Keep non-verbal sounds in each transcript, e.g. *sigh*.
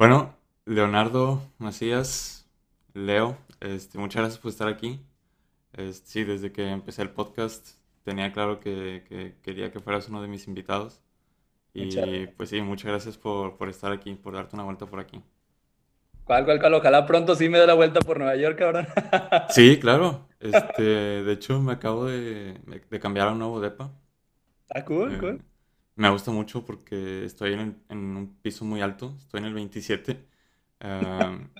Bueno, Leonardo Macías, Leo, este, muchas gracias por estar aquí. Este, sí, desde que empecé el podcast tenía claro que, que quería que fueras uno de mis invitados. Y pues sí, muchas gracias por, por estar aquí, por darte una vuelta por aquí. ¿Cuál, cuál, cuál? Ojalá pronto sí me dé la vuelta por Nueva York, cabrón. *laughs* Sí, claro. *laughs* Este, de hecho, me acabo de, de cambiar a un nuevo depa. Ah, cool, Eh, cool. Me gusta mucho porque estoy en, en un piso muy alto, estoy en el 27. Am,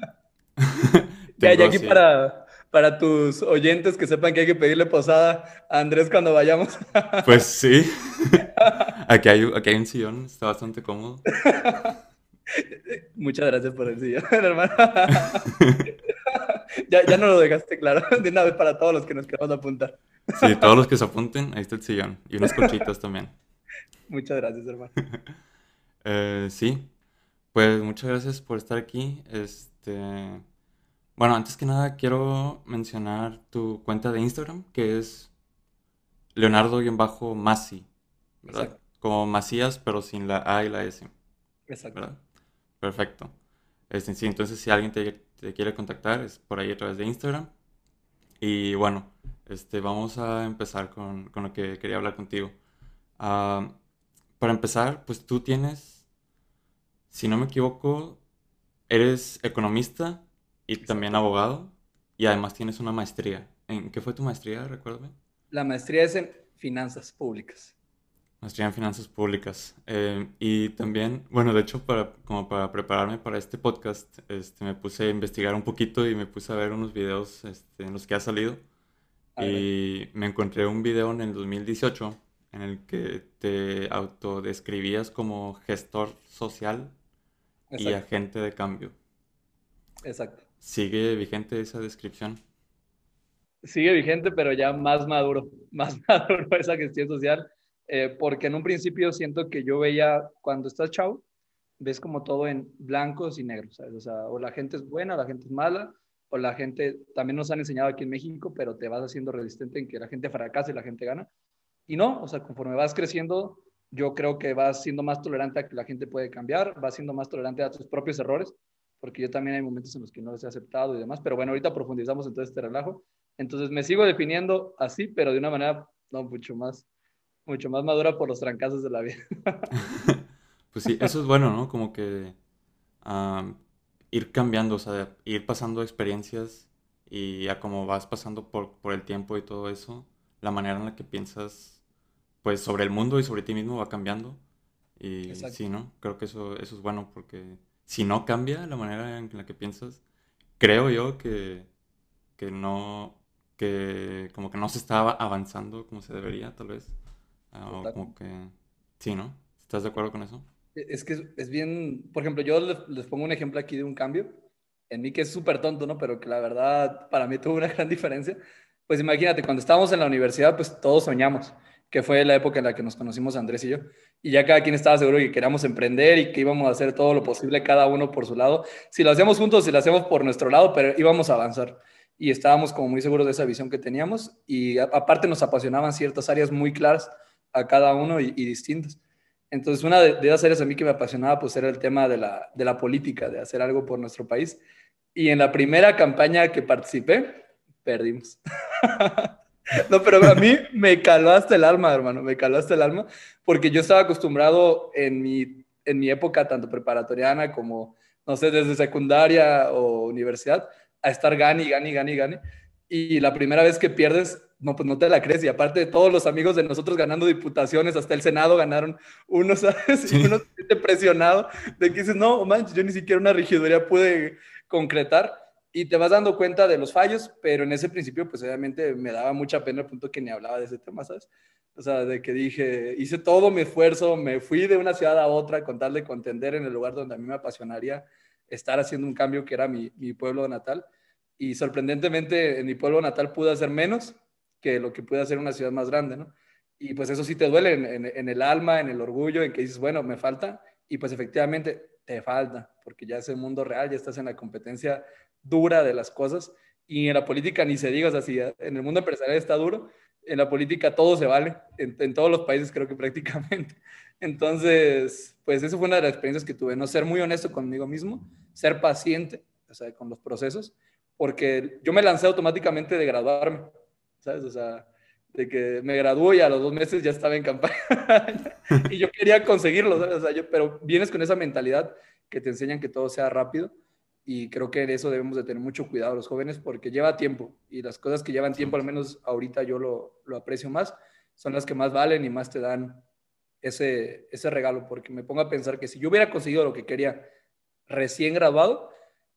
*laughs* Ya, ya aquí así- para, para tus oyentes que sepan que hay que pedirle posada a Andrés cuando vayamos. *laughs* Pues sí. Aquí hay, aquí hay un sillón, está bastante cómodo. Muchas gracias por el sillón, *laughs* hermano. Ya, ya no lo dejaste claro, de una vez para todos los que nos queramos apuntar. Sí, todos los que se apunten, ahí está el sillón. Y unos colchitos también. Muchas gracias, hermano. *laughs* Eh, sí, pues muchas gracias por estar aquí. Este, bueno, antes que nada quiero mencionar tu cuenta de Instagram, que es Leonardo-Masi, ¿verdad? Exacto. Como Macías, pero sin la A y la S, Exacto. ¿verdad? Perfecto. Este, sí, entonces si alguien te, te quiere contactar, es por ahí a través de Instagram. Y bueno, este, vamos a empezar con, con lo que quería hablar contigo. Ah, para empezar, pues tú tienes, si no me equivoco, eres economista y también abogado y además tienes una maestría. ¿En qué fue tu maestría? Recuérdame. La maestría es en finanzas públicas. Maestría en finanzas públicas. Eh, y también, bueno, de hecho, para, como para prepararme para este podcast, este, me puse a investigar un poquito y me puse a ver unos videos este, en los que ha salido. Y me encontré un video en el 2018 en el que te autodescribías como gestor social y Exacto. agente de cambio. Exacto. ¿Sigue vigente esa descripción? Sigue vigente, pero ya más maduro, *laughs* más maduro *laughs* esa gestión social, eh, porque en un principio siento que yo veía, cuando estás chavo, ves como todo en blancos y negros, ¿sabes? O sea, o la gente es buena, o la gente es mala, o la gente, también nos han enseñado aquí en México, pero te vas haciendo resistente en que la gente fracasa y la gente gana. Y no, o sea, conforme vas creciendo, yo creo que vas siendo más tolerante a que la gente puede cambiar, vas siendo más tolerante a tus propios errores, porque yo también hay momentos en los que no los he aceptado y demás, pero bueno, ahorita profundizamos en todo este relajo. Entonces me sigo definiendo así, pero de una manera no mucho más, mucho más madura por los trancazos de la vida. *laughs* Pues sí, eso es bueno, ¿no? Como que am, ir cambiando, o sea, ir pasando experiencias y a como vas pasando por, por el tiempo y todo eso, la manera en la que piensas, pues, sobre el mundo y sobre ti mismo va cambiando. Y Exacto. sí, ¿no? Creo que eso, eso es bueno porque si no cambia la manera en la que piensas, creo yo que, que no, que como que no se estaba avanzando como se debería, tal vez. Ah, o como que, sí, ¿no? ¿Estás de acuerdo con eso? Es que es, es bien, por ejemplo, yo les, les pongo un ejemplo aquí de un cambio, en mí que es súper tonto, ¿no? Pero que la verdad para mí tuvo una gran diferencia. Pues imagínate, cuando estábamos en la universidad, pues todos soñamos, que fue la época en la que nos conocimos Andrés y yo, y ya cada quien estaba seguro que queríamos emprender y que íbamos a hacer todo lo posible, cada uno por su lado. Si lo hacíamos juntos, si lo hacíamos por nuestro lado, pero íbamos a avanzar. Y estábamos como muy seguros de esa visión que teníamos y aparte nos apasionaban ciertas áreas muy claras a cada uno y, y distintas. Entonces, una de, de esas áreas a mí que me apasionaba, pues era el tema de la, de la política, de hacer algo por nuestro país. Y en la primera campaña que participé, perdimos. *laughs* No, pero a mí me caló hasta el alma, hermano, me caló hasta el alma, porque yo estaba acostumbrado en mi, en mi época, tanto preparatoriana como, no sé, desde secundaria o universidad, a estar gane, y gane, gane, y gane. Y la primera vez que pierdes, no, pues no te la crees. Y aparte de todos los amigos de nosotros ganando diputaciones, hasta el Senado ganaron uno, *laughs* ¿sabes? Y uno se siente presionado de que dices, no, manches, yo ni siquiera una regiduría pude concretar. Y te vas dando cuenta de los fallos, pero en ese principio, pues obviamente me daba mucha pena al punto que ni hablaba de ese tema, ¿sabes? O sea, de que dije, hice todo mi esfuerzo, me fui de una ciudad a otra con tal de contender en el lugar donde a mí me apasionaría estar haciendo un cambio que era mi, mi pueblo natal. Y sorprendentemente en mi pueblo natal pude hacer menos que lo que pude hacer en una ciudad más grande, ¿no? Y pues eso sí te duele en, en, en el alma, en el orgullo, en que dices, bueno, me falta. Y pues efectivamente te falta, porque ya es el mundo real, ya estás en la competencia dura de las cosas. Y en la política ni se diga, o sea, en el mundo empresarial está duro, en la política todo se vale, en, en todos los países creo que *laughs* prácticamente. Entonces, pues eso fue una de las experiencias que tuve, no ser muy honesto conmigo mismo, ser paciente, o sea, con los procesos, porque yo me lancé automáticamente de graduarme, ¿sabes? O sea, de que me graduó y a los dos meses ya estaba en campaña *laughs* y yo quería conseguirlo, ¿sabes? O sea, yo, pero vienes con esa mentalidad que te enseñan que todo sea rápido y creo que en eso debemos de tener mucho cuidado los jóvenes porque lleva tiempo y las cosas que llevan tiempo, al menos ahorita yo lo, lo aprecio más, son las que más valen y más te dan ese, ese regalo, porque me pongo a pensar que si yo hubiera conseguido lo que quería recién graduado,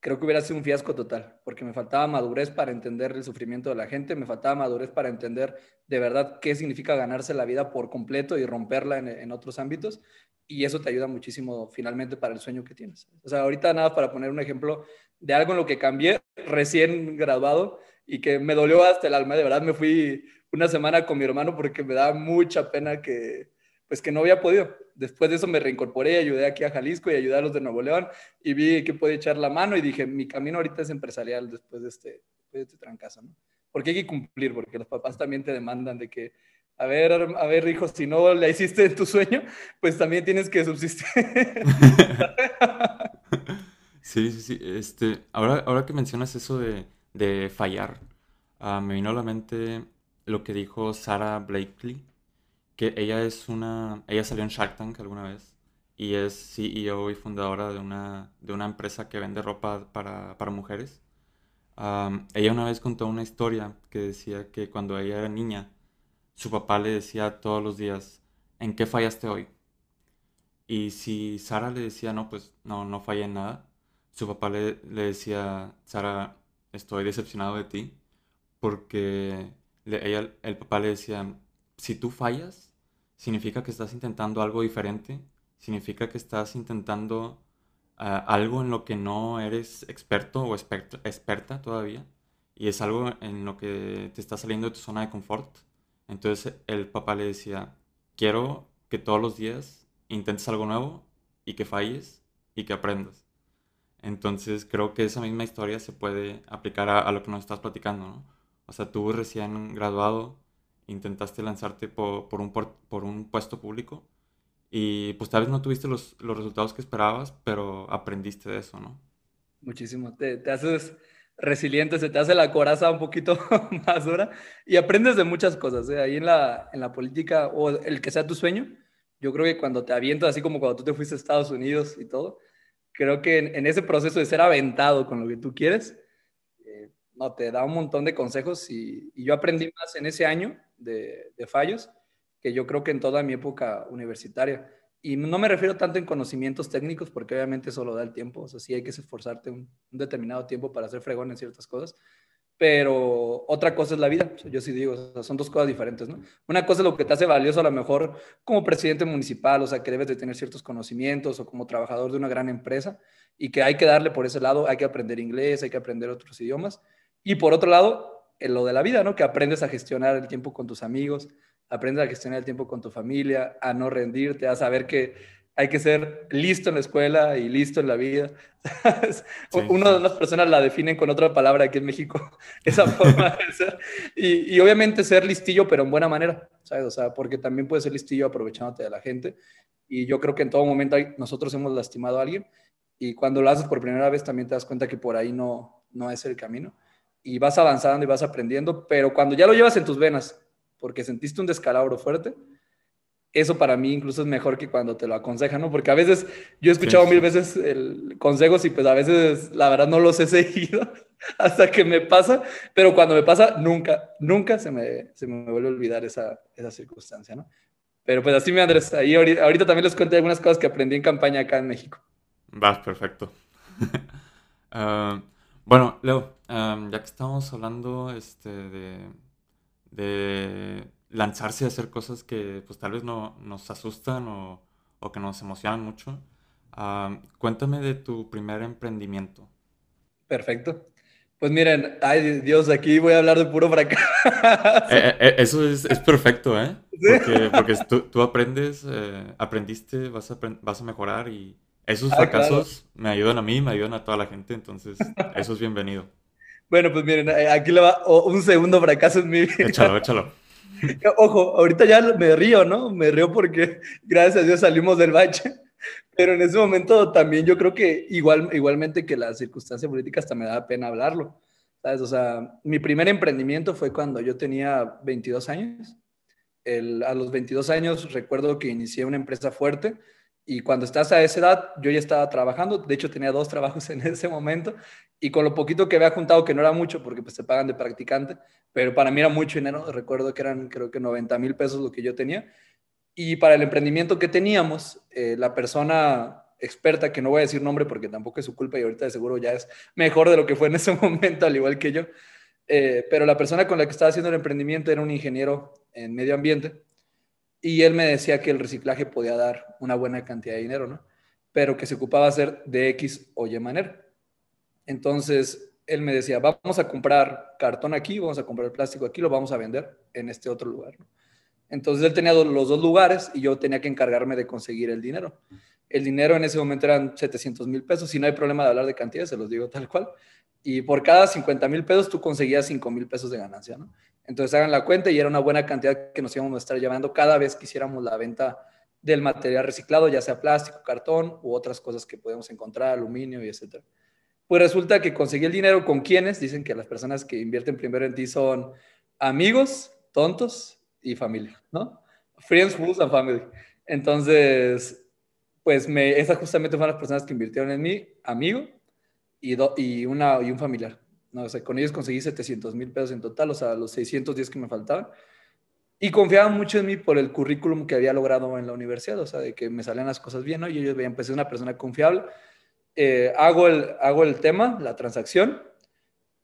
creo que hubiera sido un fiasco total, porque me faltaba madurez para entender el sufrimiento de la gente, me faltaba madurez para entender de verdad qué significa ganarse la vida por completo y romperla en, otros ámbitos, y eso te ayuda muchísimo finalmente para el sueño que tienes. O sea, ahorita nada para poner un ejemplo de algo en lo que cambié recién graduado y que me dolió hasta el alma, de verdad me fui una semana con mi hermano porque me da mucha pena que, pues que no había podido. Después de eso me reincorporé, ayudé aquí a Jalisco y ayudé a los de Nuevo León y vi que podía echar la mano y dije, mi camino ahorita es empresarial después de este, de este trancazo, ¿no? Porque hay que cumplir, porque los papás también te demandan de que, a ver, a ver, hijo, si no la hiciste en tu sueño, pues también tienes que subsistir. *laughs* sí, sí, sí. Este, ahora, ahora que mencionas eso de, de fallar, uh, me vino a la mente lo que dijo Sarah Blakely que ella es una, ella salió en Shark Tank alguna vez y es CEO y fundadora de una, de una empresa que vende ropa para, para mujeres. ella una vez contó una historia que decía que cuando ella era niña, su papá le decía todos los días, ¿en qué fallaste hoy? Y si Sara le decía, no, pues no, no fallé en nada, su papá le, le decía, Sara, estoy decepcionado de ti, porque ella, el papá le decía, si tú fallas, significa que estás intentando algo diferente, significa que estás intentando ah, algo en lo que no eres experto o experta, todavía, y es algo en lo que te está saliendo de tu zona de confort. Entonces el papá le decía, quiero que todos los días intentes algo nuevo y que falles y que aprendas. Entonces creo que esa misma historia se puede aplicar a, a lo que nos estás platicando, ¿no? O sea, tú recién graduado, intentaste lanzarte por, un, por, un puesto público y pues tal vez no tuviste los, los, resultados que esperabas, pero aprendiste de eso, ¿no? Muchísimo. Te, te haces resiliente, se te hace la coraza un poquito *laughs* más dura y aprendes de muchas cosas. ¿eh? Ahí en la, en la política o el que sea tu sueño, yo creo que cuando te avientas, así como cuando tú te fuiste a Estados Unidos y todo, creo que en, en ese proceso de ser aventado con lo que tú quieres, eh, no, te da un montón de consejos y, y yo aprendí más en ese año de, fallos que yo creo que en toda mi época universitaria. Y no me refiero tanto en conocimientos técnicos, porque obviamente eso lo da el tiempo. O sea, sí hay que esforzarte un, determinado tiempo para hacer fregón en ciertas cosas. Pero otra cosa es la vida. yo sí digo, son dos cosas diferentes, ¿no? Una cosa es lo que te hace valioso a lo mejor como presidente municipal, o sea, que debes de tener ciertos conocimientos o como trabajador de una gran empresa y que hay que darle por ese lado, hay que aprender inglés, hay que aprender otros idiomas. Y por otro lado, en lo de la vida, ¿no? Que aprendes a gestionar el tiempo con tus amigos, aprendes a gestionar el tiempo con tu familia, a no rendirte, a saber que hay que ser listo en la escuela y listo en la vida. *laughs* Una de las personas la definen con otra palabra aquí en México, *laughs* esa forma de ser. Y, y, obviamente ser listillo, pero en buena manera, ¿sabes? O sea, porque también puedes ser listillo aprovechándote de la gente. Y yo creo que en todo momento nosotros hemos lastimado a alguien. Y cuando lo haces por primera vez también te das cuenta que por ahí no, no es el camino y vas avanzando y vas aprendiendo, pero cuando ya lo llevas en tus venas, porque sentiste un descalabro fuerte, eso para mí incluso es mejor que cuando te lo aconsejan, ¿no? Porque a veces yo he escuchado mil veces el consejos y pues a veces la verdad no los he *laughs* seguido hasta que me pasa, pero cuando me pasa nunca, nunca se me, se me vuelve a olvidar esa, esa circunstancia, ¿no? Pero pues así, me Andrés, ahí ahorita, también les conté algunas cosas que aprendí en campaña acá en México. Vas, perfecto. uh, *laughs* Bueno, Leo, ya que estamos hablando este, de, lanzarse a hacer cosas que pues tal vez no, nos asustan o, que nos emocionan mucho, cuéntame de tu primer emprendimiento. Perfecto. Pues miren, ay Dios, aquí voy a hablar de puro fracaso. Eh, eh, eso es, perfecto, ¿eh? Porque, tú, aprendes, eh, aprendiste, vas a, vas a mejorar y, esos ah, fracasos me ayudan a mí, me ayudan a toda la gente, entonces *laughs* eso es bienvenido. Bueno, pues miren, eh, aquí le va un segundo fracaso en mi vida. Échalo, échalo. *laughs* Ojo, ahorita ya me río, ¿no? Me río porque gracias a Dios salimos del bache. Pero en ese momento también yo creo que igual, igualmente que las circunstancias políticas hasta me da pena hablarlo. ¿Sabes? O sea, mi primer emprendimiento fue cuando yo tenía 22 años. a los 22 años recuerdo que inicié una empresa fuerte y cuando estás a esa edad yo ya estaba trabajando. De hecho tenía dos trabajos *laughs* en ese momento y con lo poquito que había juntado, que no era mucho porque pues te pagan de practicante, pero para mí era mucho dinero. Recuerdo que eran creo que 90 mil pesos lo que yo tenía. Y para el emprendimiento que teníamos, eh, la persona experta, que no voy a decir nombre porque tampoco es su culpa y ahorita de seguro ya es mejor de lo que fue en ese *laughs* momento, al igual que yo. Eh, pero la persona con la que estaba haciendo el emprendimiento era un ingeniero en medio ambiente y él me decía que el reciclaje podía dar una buena cantidad de dinero, ¿no? Pero que se ocupaba hacer de X o Y manera. Entonces, él me decía, vamos a comprar cartón aquí, vamos a comprar plástico aquí, lo vamos a vender en este otro lugar. Entonces, él tenía los dos lugares y yo tenía que encargarme de conseguir el dinero. El dinero en ese momento eran 700 mil pesos. Si no hay problema de hablar de cantidades, se los digo tal cual. Y por cada 50 mil pesos tú conseguías 5 mil pesos de ganancia, ¿no? Entonces hagan la cuenta y era una buena cantidad que nos íbamos a estar llevando cada vez que hiciéramos la venta del material reciclado, ya sea plástico, cartón u otras cosas que podemos encontrar, aluminio y etcétera. Pues resulta que conseguí el dinero con quienes dicen que las personas que invierten primero en ti son amigos, tontos y familia, ¿no? Friends, fools and family. Entonces, pues me, esas justamente fueron las personas que invirtieron en mí, amigo y, y, una, y un familiar. No, o sea, con ellos conseguí 700 mil pesos en total, o sea, los 610 que me faltaban. Y confiaban mucho en mí por el currículum que había logrado en la universidad, o sea, de que me salían las cosas bien, ¿no? Y ellos veían, pues, es una persona confiable. Eh, hago, el, hago el tema, la transacción,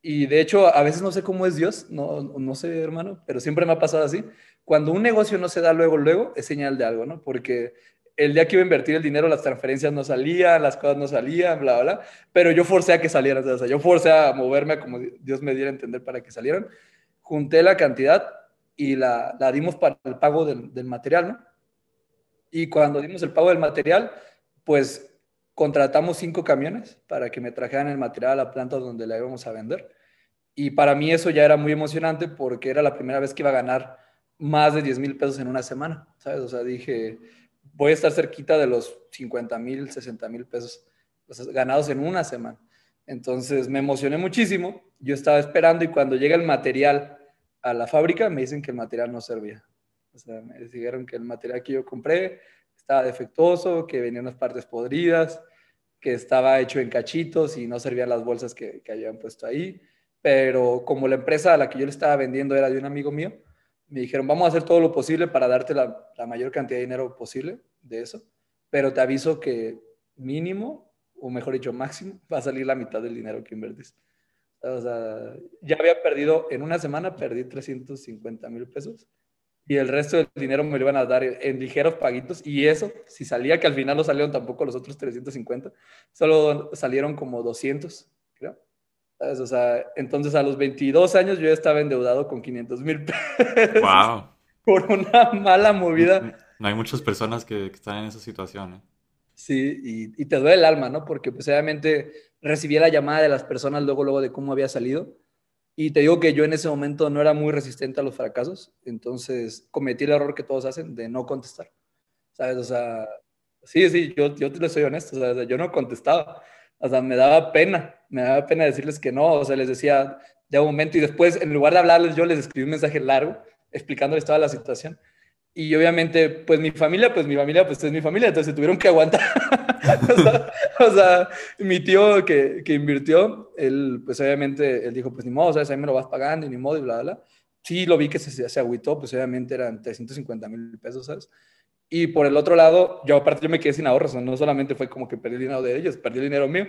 y de hecho, a veces no sé cómo es Dios, no, no sé, hermano, pero siempre me ha pasado así. Cuando un negocio no se da luego, luego, es señal de algo, ¿no? Porque el día que iba a invertir el dinero, las transferencias no salían, las cosas no salían, bla, bla, bla. Pero yo forcé a que salieran, o sea, yo forcé a moverme como Dios me diera a entender para que salieran. Junté la cantidad y la, la dimos para el pago del, del, material, ¿no? Y cuando dimos el pago del material, pues contratamos cinco camiones para que me trajeran el material a la planta donde la íbamos a vender. Y para mí eso ya era muy emocionante porque era la primera vez que iba a ganar más de 10 mil pesos en una semana, ¿sabes? O sea, dije voy a estar cerquita de los 50 mil, 60 mil pesos ganados en una semana. Entonces me emocioné muchísimo. Yo estaba esperando y cuando llega el material a la fábrica me dicen que el material no servía. O sea, me dijeron que el material que yo compré estaba defectuoso, que venían unas partes podridas, que estaba hecho en cachitos y no servían las bolsas que, que habían puesto ahí. Pero como la empresa a la que yo le estaba vendiendo era de un amigo mío, me dijeron, vamos a hacer todo lo posible para darte la, la mayor cantidad de dinero posible de eso, pero te aviso que mínimo, o mejor dicho, máximo, *laughs* va a salir la mitad del dinero que invertiste. O sea, ya había perdido, en una semana perdí 350 mil pesos y el resto del dinero me lo iban a dar en ligeros paguitos y eso, si salía, que al final no salieron tampoco los otros 350, solo salieron como 200, creo. O sea, entonces a los 22 años yo ya estaba endeudado con 500 mil pesos. ¡Wow! *laughs* Por una mala movida no hay muchas personas que, están en esa situación. ¿eh? Sí, y, te duele el alma, ¿no? Porque pues obviamente recibí la llamada de las personas luego, luego de cómo había salido. Y te digo que yo en ese momento no era muy resistente a los fracasos, entonces cometí el error que todos hacen de no contestar. ¿Sabes? O sea, sí, sí, yo, yo te soy honesto, sea, yo no contestaba. O sea, me daba pena, me daba pena decirles que no, o sea, les decía de un momento y después, en lugar de hablarles, yo les escribí un mensaje largo explicándoles toda la situación y obviamente, pues mi familia, pues mi familia, pues es mi familia, entonces tuvieron que aguantar. *laughs* o, sea, mi tío que, que, invirtió, él, pues obviamente, él dijo, pues ni modo, ¿sabes? Ahí me lo vas pagando y ni modo y bla, bla. Sí, lo vi que se, se agüitó, pues obviamente eran 350 mil pesos, ¿sabes? Y por el otro lado, yo aparte yo me quedé sin ahorros, no solamente fue como que perdí el dinero de ellos, perdí el dinero mío.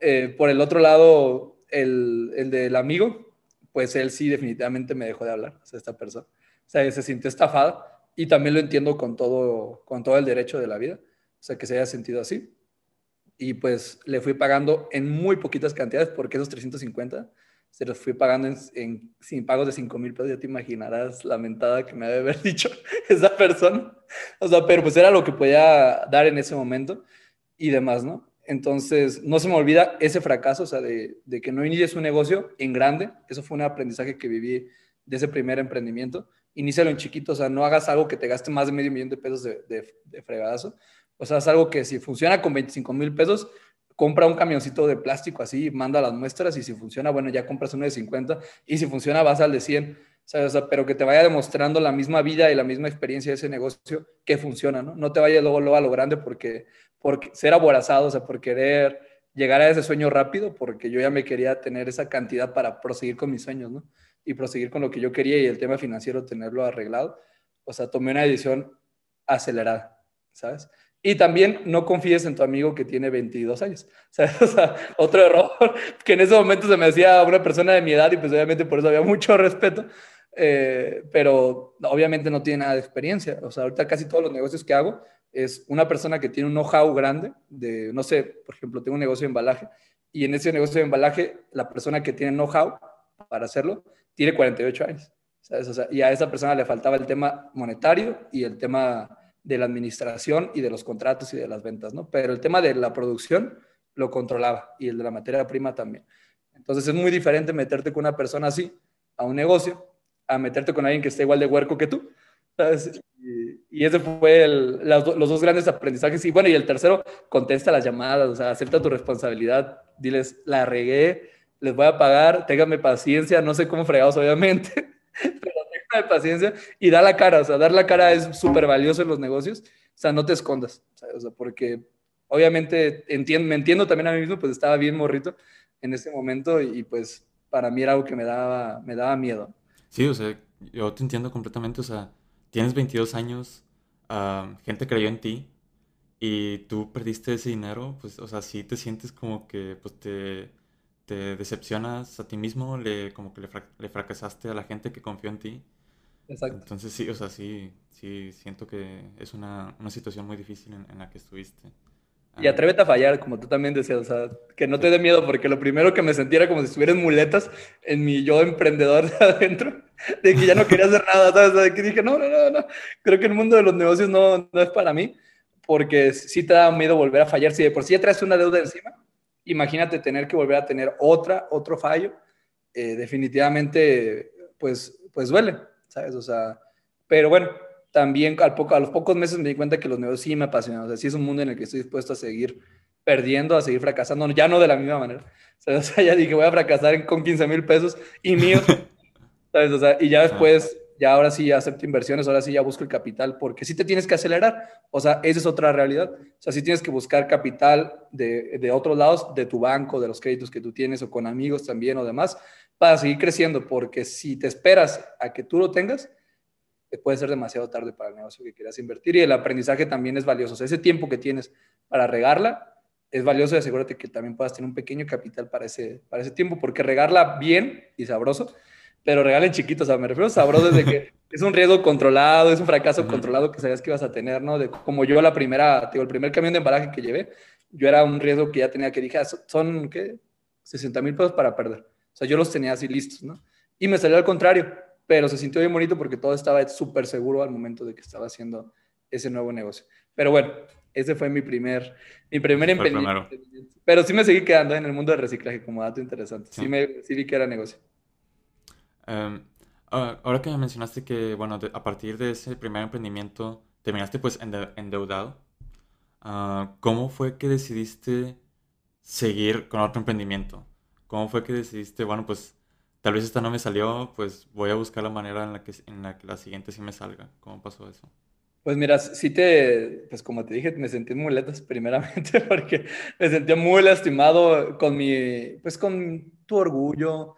Eh, por el otro lado, el, el del amigo, pues él sí definitivamente me dejó de hablar, o sea, esta persona. O sea, se sintió estafado y también lo entiendo con todo, con todo el derecho de la vida, o sea, que se haya sentido así. Y pues le fui pagando en muy poquitas cantidades, porque esos 350 se los fui pagando en, sin pagos de 5 mil pesos. Ya te imaginarás la mentada que me debe haber *laughs* dicho esa persona. O sea, pero pues era lo que podía dar en ese momento y demás, ¿no? Entonces, no se me olvida ese fracaso, o sea, de, de que no inicies un negocio en grande. Eso fue un aprendizaje que viví de ese primer emprendimiento inícialo en chiquito, o sea, no hagas algo que te gaste más de medio millón de pesos de, de, de fregadazo. O sea, es algo que si funciona con 25 mil pesos, compra un camioncito de plástico así, manda las muestras y si funciona, bueno, ya compras uno de 50 y si funciona vas al de 100, o sea, pero que te vaya demostrando la misma vida y la misma experiencia de ese negocio que funciona, ¿no? No te vayas luego, luego a lo grande porque, porque ser aborazado, o sea, por querer llegar a ese sueño rápido, porque yo ya me quería tener esa cantidad para proseguir con mis sueños, ¿no? Y proseguir con lo que yo quería y el tema financiero tenerlo arreglado. O sea, tomé una decisión acelerada, ¿sabes? Y también no confíes en tu amigo que tiene 22 años. *laughs* O otro error *laughs* que en ese momento se me hacía una persona de mi edad y pues obviamente por eso había mucho respeto, eh, pero obviamente no tiene nada de experiencia. O sea, ahorita casi todos los negocios que hago es una persona que tiene un know-how grande de, no sé, por ejemplo, tengo un negocio de embalaje y en ese negocio de embalaje la persona que tiene know-how para hacerlo tiene 48 años. ¿sabes? O y a esa persona le faltaba el tema monetario y el tema de la administración y de los contratos y de las ventas, ¿no? Pero el tema de la producción lo controlaba y el de la materia prima también. Entonces es muy diferente meterte con una persona así a un negocio a meterte con alguien que esté igual de huerco que tú. Y, ese fue los dos grandes aprendizajes. Y bueno, y el tercero, contesta las llamadas, o sea, acepta tu responsabilidad, diles, la regué, les voy a pagar, téngame paciencia, no sé cómo fregados, obviamente, *laughs* de paciencia y da la cara, o sea, dar la cara es súper valioso en los negocios, o sea, no te escondas, o sea, porque obviamente entiendo, me entiendo también a mí mismo, pues estaba bien morrito en ese momento y, pues para mí era algo que me daba, me daba miedo. Sí, o sea, yo te entiendo completamente, o sea, tienes 22 años, uh, gente creyó en ti y tú perdiste ese dinero, pues, o sea, sí te sientes como que, pues, te, te decepcionas a ti mismo, le, como que le, le fracasaste a la gente que confió en ti. Exacto. Entonces sí, o sea, sí, sí, siento que es una, una situación muy difícil en, la que estuviste. Y atrévete a fallar, como tú también decías, o sea, que no te dé miedo, porque lo primero que me sentía era como si estuvieras muletas en mi yo emprendedor *laughs* de adentro, de que ya no quería hacer nada, ¿sabes? De que dije, no, no, no, no, creo que el mundo de los negocios no, no es para mí, porque sí te da miedo volver a fallar. Si de por sí ya traes una deuda encima, imagínate tener que volver a tener otra, otro fallo, eh, definitivamente, pues, pues duele. ¿Sabes? O sea, pero bueno, también al poco, a los pocos meses me di cuenta que los negocios sí me apasionan, o sea, sí es un mundo en el que estoy dispuesto a seguir perdiendo, a seguir fracasando, ya no de la misma manera. *laughs* O sea, ya dije, voy a fracasar con 15 mil pesos y míos, *laughs* ¿sabes? O sea, y ya después, ya ahora sí ya acepto inversiones, ahora sí ya busco el capital, porque sí te tienes que acelerar, o sea, esa es otra realidad. O sea, sí tienes que buscar capital de, de otros lados, de tu banco, de los créditos que tú tienes o con amigos también o demás, para seguir creciendo, porque si te esperas a que tú lo tengas, eh, puede ser demasiado tarde para el negocio que quieras invertir y el aprendizaje también es valioso. O sea, ese tiempo que tienes para regarla es valioso y asegúrate que también puedas tener un pequeño capital para ese, para ese tiempo, porque regarla bien y sabroso, pero regalen chiquitos, o sea, me refiero a sabroso desde que *laughs* es un riesgo controlado, es un fracaso controlado que sabías que ibas a tener, ¿no? De, como yo la primera, digo, el primer camión de embalaje que llevé, yo era un riesgo que ya tenía que dije, ah, son, ¿qué? 60 mil pesos para perder. O sea, yo los tenía así listos, ¿no? Y me salió al contrario, pero se sintió bien bonito porque todo estaba súper seguro al momento de que estaba haciendo ese nuevo negocio. Pero bueno, ese fue mi primer, mi primer emprendimiento. Pero sí me seguí quedando en el mundo del reciclaje como dato interesante. Sí, me, sí vi que era negocio. Ah, ahora que me mencionaste que, bueno, a partir de ese primer emprendimiento terminaste pues endeudado, uh, ¿cómo fue que decidiste seguir con otro emprendimiento? ¿Cómo fue que decidiste, bueno, pues tal vez esta no me salió, pues voy a buscar la manera en la que, en la, que la siguiente sí me salga? ¿Cómo pasó eso? Pues mira, sí te, pues como te dije, me sentí muy muletas *laughs* primeramente porque me sentía muy lastimado con mi, pues con tu orgullo,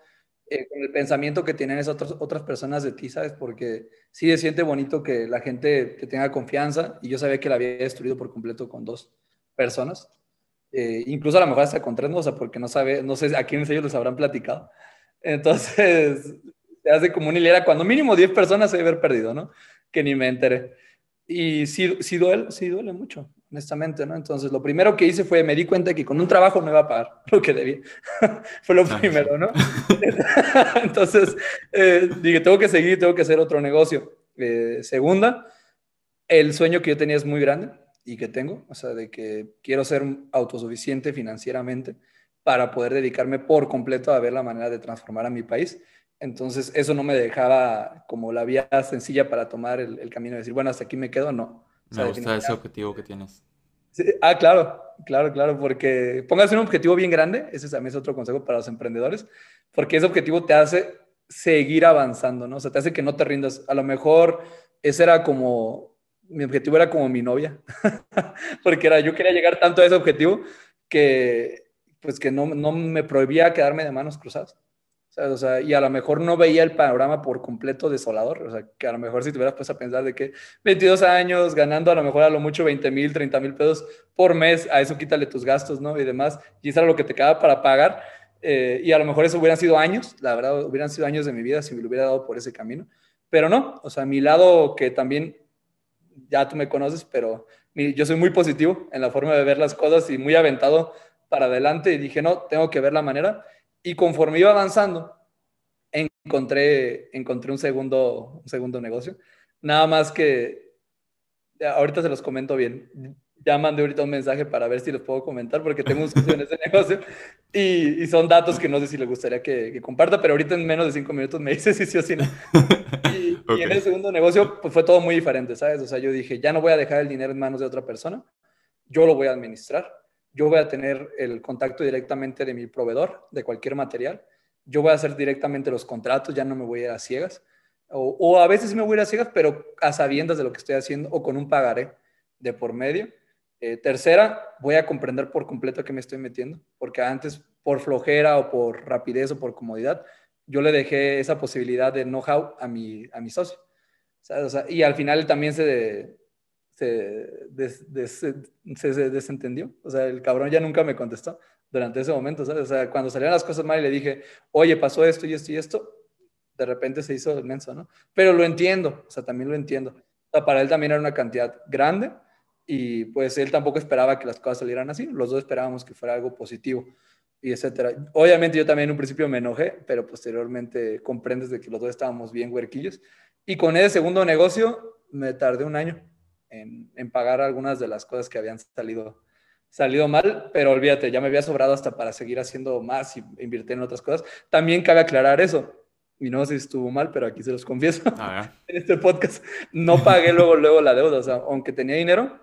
eh, con el pensamiento que tienen esas otras, otras personas de ti, ¿sabes? Porque sí se siente bonito que la gente te tenga confianza y yo sabía que la había destruido por completo con dos personas. Eh, incluso a lo mejor hasta con tres, o sea, porque no sabe, no sé a quiénes ellos les habrán platicado. Entonces, *laughs* se hace como una hilera, cuando mínimo 10 personas se debe haber perdido, ¿no? Que ni me enteré. Y sí, sí, duele, sí duele mucho, honestamente, ¿no? Entonces, lo primero que hice fue, me di cuenta que con un trabajo no iba a pagar *laughs* lo que debía. *laughs* fue lo primero, ¿no? *laughs* Entonces, eh, dije, tengo que seguir, tengo que hacer otro negocio. Eh, segunda, el sueño que yo tenía es muy grande y que tengo, o sea, de que quiero ser autosuficiente financieramente para poder dedicarme por completo a ver la manera de transformar a mi país. Entonces, eso no me dejaba como la vía sencilla para tomar el, camino de decir, bueno, hasta aquí me quedo, no. Me gusta ese objetivo que tienes. ah, claro, claro, claro, porque póngase un objetivo bien grande, ese también es otro consejo para los emprendedores, porque ese objetivo te hace seguir avanzando, ¿no? O sea, te hace que no te rindas. A lo mejor ese era como, mi objetivo era como mi novia, *laughs* porque era, yo quería llegar tanto a ese objetivo que, pues que no, no me prohibía quedarme de manos cruzadas. Sea, y a lo mejor no veía el panorama por completo desolador. O sea, que a lo mejor si te hubieras puesto a pensar de que 22 años ganando a lo mejor a lo mucho 20 mil, 30 mil pesos por mes, a eso quítale tus gastos, ¿no? Y demás. Y eso era lo que te quedaba para pagar. Eh, y a lo mejor eso hubieran sido años, la verdad, hubieran sido años de mi vida si me lo hubiera dado por ese camino. Pero no, o sea, mi lado que también, ya tú me conoces, pero yo soy muy positivo en la forma de ver las cosas y muy aventado para adelante y dije, no, tengo que ver la manera. Y conforme iba avanzando, encontré, encontré un, segundo, un segundo negocio. Nada más que, ahorita se los comento bien ya mandé ahorita un mensaje para ver si los puedo comentar porque tengo un socio en ese *laughs* negocio y, y, son datos que no sé si le gustaría que, que, comparta, pero ahorita en menos de cinco minutos me dice *laughs* si sí o si no. Y, *laughs* y, en el segundo negocio pues fue todo muy diferente, ¿sabes? O sea, yo dije, ya no voy a dejar el dinero en manos de otra persona, yo lo voy a administrar, yo voy a tener el contacto directamente de mi proveedor de cualquier material, yo voy a hacer directamente los contratos, ya no me voy a ir a ciegas. O, a veces me voy a ir a ciegas, pero a sabiendas de lo que estoy haciendo o con un pagaré de por medio eh, tercera, voy a comprender por completo a qué me estoy metiendo, porque antes por flojera o por rapidez o por comodidad, yo le dejé esa posibilidad de know-how a mi, a mi socio. y al final también se, se, se, desentendió. O sea, el cabrón ya nunca me contestó durante ese momento. O sea, cuando salieron las cosas mal y le dije, oye, pasó esto y esto y esto, de repente se hizo inmenso, ¿no? Pero lo entiendo, o sea, también lo entiendo. para él también era una cantidad grande y pues él tampoco esperaba que las cosas salieran así, los dos esperábamos que fuera algo positivo y etcétera. Obviamente yo también en un principio me enojé, pero posteriormente comprendes de que los dos estábamos bien huerquillos. Y con ese segundo negocio me tardé un año en, en pagar algunas de las cosas que habían salido, salido mal, pero olvídate, ya me había sobrado hasta para seguir haciendo más y invertir en otras cosas. También cabe aclarar eso. Mi negocio estuvo mal, pero aquí se los confieso. Ah, *laughs* en este podcast no pagué luego, luego la deuda. O sea, aunque tenía dinero,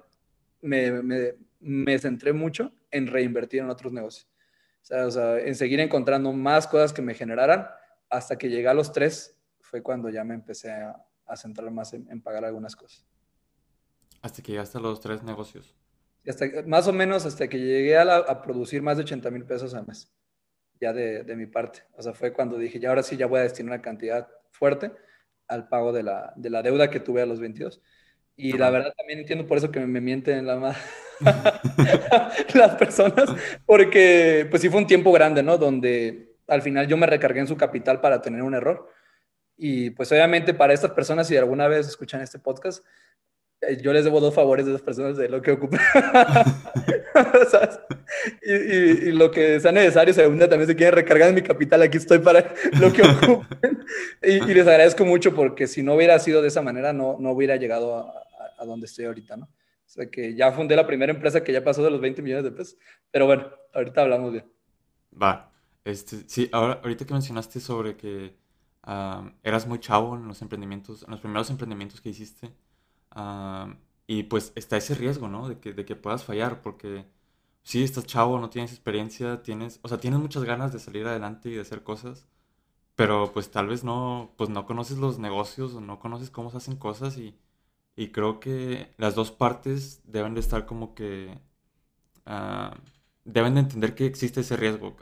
me, me, centré mucho en reinvertir en otros negocios. O sea, en seguir encontrando más cosas que me generaran hasta que llegué a los tres fue cuando ya me empecé a, a centrar más en, pagar algunas cosas. Hasta que llegaste a los tres negocios. Hasta, más o menos hasta que llegué a, a producir más de 80 mil pesos al mes, ya de, de, mi parte. O sea, fue cuando dije, ya ahora sí ya voy a destinar una cantidad fuerte al pago de la, de la deuda que tuve a los 22. Y la verdad también entiendo por eso que me mienten la madre *laughs* las personas, porque pues sí fue un tiempo grande, ¿no? Donde al final yo me recargué en su capital para tener un error. Y pues obviamente para estas personas, si alguna vez escuchan este podcast, yo les debo dos favores de esas personas de lo que ocupen. *laughs* y, y, lo que sea necesario, si algún día también se quieren recargar en mi capital, aquí estoy para lo que ocupen. y, y, les agradezco mucho porque si no hubiera sido de esa manera, no, no hubiera llegado a, a donde estoy ahorita, ¿no? O sea, que ya fundé la primera empresa que ya pasó de los 20 millones de pesos. Pero bueno, ahorita hablamos bien. Va. Este, sí, ahora, ahorita que mencionaste sobre que eras muy chavo en los emprendimientos, en los primeros emprendimientos que hiciste, y pues está ese riesgo, ¿no? De que, de que puedas fallar, porque sí, estás chavo, no tienes experiencia, tienes, o sea, tienes muchas ganas de salir adelante y de hacer cosas, pero pues tal vez no, pues no conoces los negocios o no conoces cómo se hacen cosas y y creo que las dos partes deben de estar como que... Ah, deben de entender que existe ese riesgo,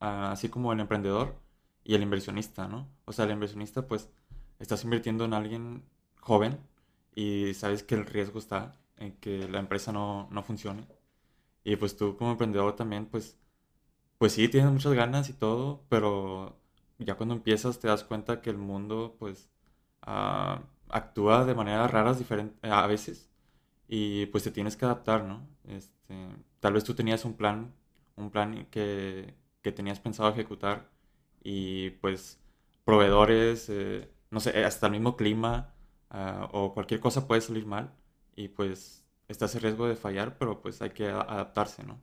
ah, así como el emprendedor y el inversionista, ¿no? O sea, el inversionista pues estás invirtiendo en alguien joven y sabes que el riesgo está en que la empresa no, no funcione. Y pues tú como emprendedor también pues, pues sí, tienes muchas ganas y todo, pero ya cuando empiezas te das cuenta que el mundo pues... Uh, actúa de maneras raras diferentes a veces y pues te tienes que adaptar, ¿no? Este, tal vez tú tenías un plan, un plan que, que tenías pensado ejecutar y pues proveedores, eh, no sé, hasta el mismo clima ah, o cualquier cosa puede salir mal y pues estás en riesgo de fallar, pero pues hay que adaptarse, ¿no?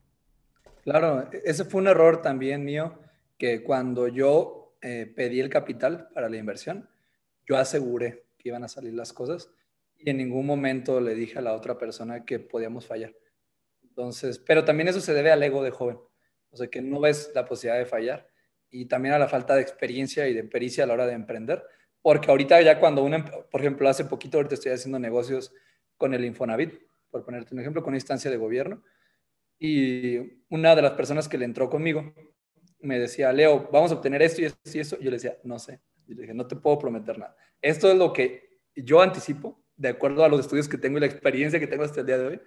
Claro, ese fue un error también mío, que cuando yo eh, pedí el capital para la inversión, yo aseguré que iban a salir las cosas y en ningún momento le dije a la otra persona que podíamos fallar. Entonces, pero también eso se debe al ego de joven, o sea, que no ves la posibilidad de fallar y también a la falta de experiencia y de pericia a la hora de emprender, porque ahorita ya cuando uno, por ejemplo, hace poquito ahorita estoy haciendo negocios con el Infonavit, por ponerte un ejemplo, con instancia de gobierno, y una de las personas que le entró conmigo me decía, Leo, vamos a obtener esto y esto y eso. Yo le decía, no sé. Yo le dije, no te puedo prometer nada. Esto es lo que yo anticipo, de acuerdo a los estudios que tengo y la experiencia que tengo hasta el día de hoy.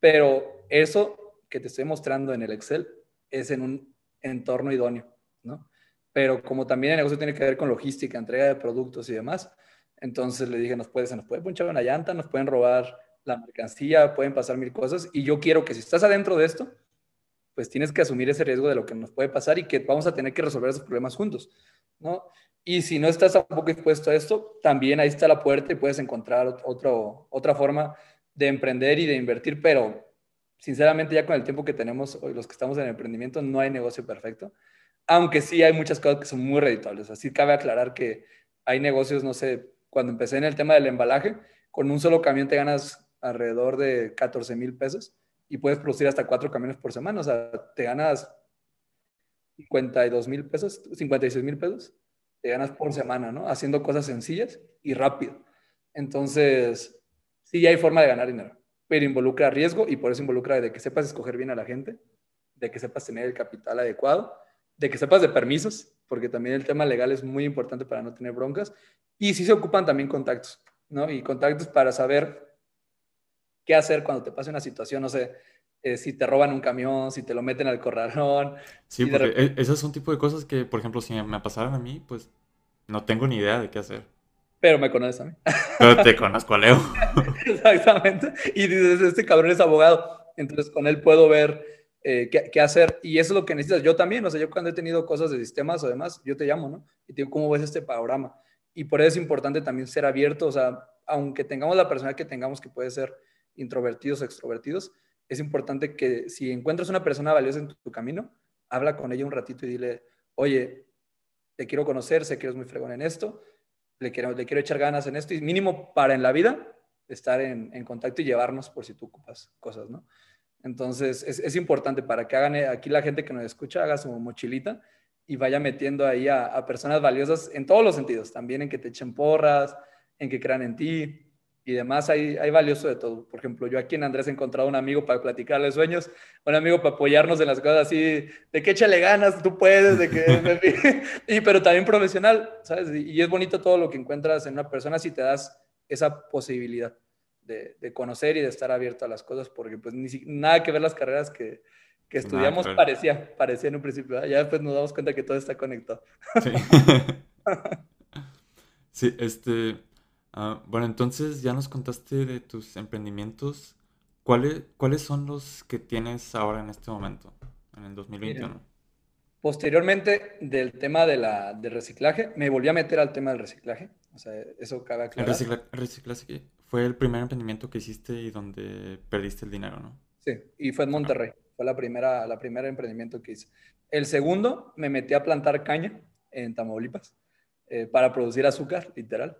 Pero eso que te estoy mostrando en el Excel es en un entorno idóneo, ¿no? Pero como también el negocio tiene que ver con logística, entrega de productos y demás, entonces le dije, nos puede, se nos puede punchar una llanta, nos pueden robar la mercancía, pueden pasar mil cosas. Y yo quiero que si estás adentro de esto, pues tienes que asumir ese riesgo de lo que nos puede pasar y que vamos a tener que resolver esos problemas juntos, ¿no? Y si no estás tampoco dispuesto a esto, también ahí está la puerta y puedes encontrar otro, otra forma de emprender y de invertir, pero sinceramente ya con el tiempo que tenemos hoy, los que estamos en emprendimiento, no hay negocio perfecto, aunque sí hay muchas cosas que son muy reditables. Así cabe aclarar que hay negocios, no sé, cuando empecé en el tema del embalaje, con un solo camión te ganas alrededor de 14 mil pesos y puedes producir hasta cuatro camiones por semana. O sea, te ganas 52 mil pesos, 56 mil pesos, te ganas por semana, ¿no? Haciendo cosas sencillas y rápido. Entonces, sí hay forma de ganar dinero, pero involucra riesgo y por eso involucra de que sepas escoger bien a la gente, de que sepas tener el capital adecuado, de que sepas de permisos, porque también el tema legal es muy importante para no tener broncas. Y sí se ocupan también contactos, ¿no? Y contactos para saber qué hacer cuando te pase una situación, no sé, eh, si te roban un camión, si te lo meten al corralón. Sí, porque e, esos son tipo de cosas que, por ejemplo, si me pasaran a mí, pues no tengo ni idea de qué hacer. Pero me conoces a mí. Pero te conozco a Leo. *laughs* Exactamente. Y dices, este cabrón es abogado, entonces con él puedo ver eh, qué, qué, hacer. Y eso es lo que necesitas. Yo también, o sea, yo cuando he tenido cosas de sistemas o demás, yo te llamo, ¿no? Y te digo, ¿cómo ves este panorama? Y por eso es importante también ser abierto, o sea, aunque tengamos la persona que tengamos que puede ser introvertidos o extrovertidos, es importante que si encuentras una persona valiosa en tu, camino, habla con ella un ratito y dile, oye, te quiero conocer, sé que eres muy fregón en esto, le quiero, le quiero echar ganas en esto y mínimo para en la vida estar en, en contacto y llevarnos por si tú ocupas cosas, ¿no? Entonces, es, es, importante para que hagan, aquí la gente que nos escucha haga su mochilita y vaya metiendo ahí a, a personas valiosas en todos los sentidos, también en que te echen porras, en que crean en ti, y demás, hay, hay valioso de todo. Por ejemplo, yo aquí en Andrés he encontrado un amigo para platicarle sueños, un amigo para apoyarnos en las cosas así, de que échale ganas, tú puedes, de que... *laughs* y, pero también profesional, ¿sabes? Y, es bonito todo lo que encuentras en una persona si te das esa posibilidad de, de conocer y de estar abierto a las cosas, porque pues ni, nada que ver las carreras que, que estudiamos parecía, parecía en un principio. Ya después nos damos cuenta que todo está conectado. Sí, *laughs* sí este Ah, bueno, entonces ya nos contaste de tus emprendimientos. ¿Cuáles, ¿Cuáles son los que tienes ahora en este momento, en el 2021? posteriormente del tema de la, del reciclaje, me volví a meter al tema del reciclaje. O sea, eso cabe aclarar. El reciclaje fue el primer emprendimiento que hiciste y donde perdiste el dinero, ¿no? Sí, y fue en Monterrey. Fue la primera, la primera emprendimiento que hice. El segundo, me metí a plantar caña en Tamaulipas eh, para producir azúcar, literal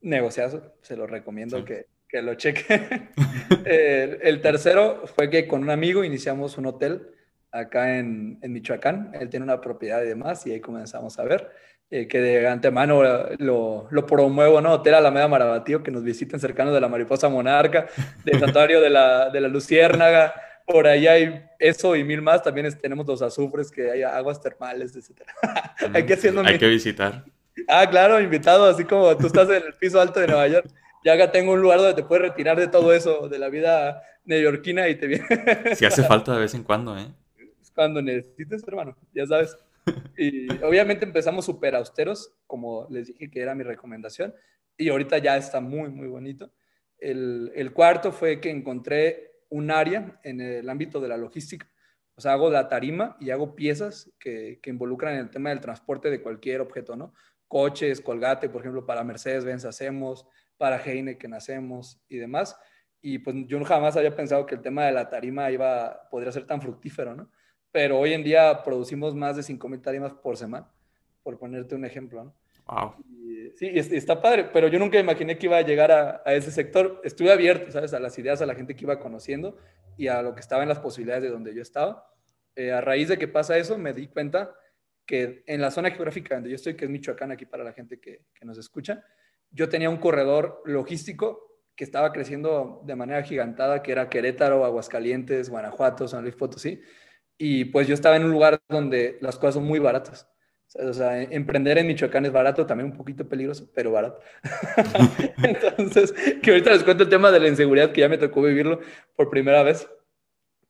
negociazo, se lo recomiendo que, que, lo cheque. *laughs* el, tercero fue que con un amigo iniciamos un hotel acá en, en, Michoacán, él tiene una propiedad y demás, y ahí comenzamos a ver. Eh, que de antemano lo, lo, promuevo, ¿no? Hotel Alameda Marabatío, que nos visiten cercanos de la Mariposa Monarca, del *laughs* Santuario de la, de la Luciérnaga, por ahí hay eso y mil más. También tenemos los azufres, que hay aguas termales, etc. *laughs* hay que, hay que visitar. Ah, claro, invitado, así como tú estás en el piso alto de Nueva York. Ya acá tengo un lugar donde te puedes retirar de todo eso, de la vida neoyorquina y te viene. Si hace *laughs* falta de vez en cuando, ¿eh? Cuando necesites, hermano, ya sabes. Y obviamente empezamos súper austeros, como les dije que era mi recomendación, y ahorita ya está muy, muy bonito. El, el cuarto fue que encontré un área en el ámbito de la logística. O sea, hago la tarima y hago piezas que, que involucran el tema del transporte de cualquier objeto, ¿no? coches, Colgate, por ejemplo, para Mercedes-Benz hacemos, para Heineken hacemos y demás. Y pues yo jamás había pensado que el tema de la tarima iba, podría ser tan fructífero, ¿no? Pero hoy en día producimos más de 5.000 tarimas por semana por ponerte un ejemplo, ¿no? Wow. sí, y está padre, pero yo nunca imaginé que iba a llegar a, a, ese sector. Estuve abierto, ¿sabes? A las ideas, a la gente que iba conociendo y a lo que estaba en las posibilidades de donde yo estaba. Eh, a raíz de que pasa eso, me di cuenta que en la zona geográfica donde yo estoy, que es Michoacán, aquí para la gente que, que nos escucha, yo tenía un corredor logístico que estaba creciendo de manera gigantada, que era Querétaro, Aguascalientes, Guanajuato, San Luis Potosí. Y pues yo estaba en un lugar donde las cosas son muy baratas. O sea, emprender en Michoacán es barato, también un poquito peligroso, pero barato. *laughs* *laughs* Entonces, que ahorita les cuento el tema de la inseguridad, que ya me tocó vivirlo por primera vez.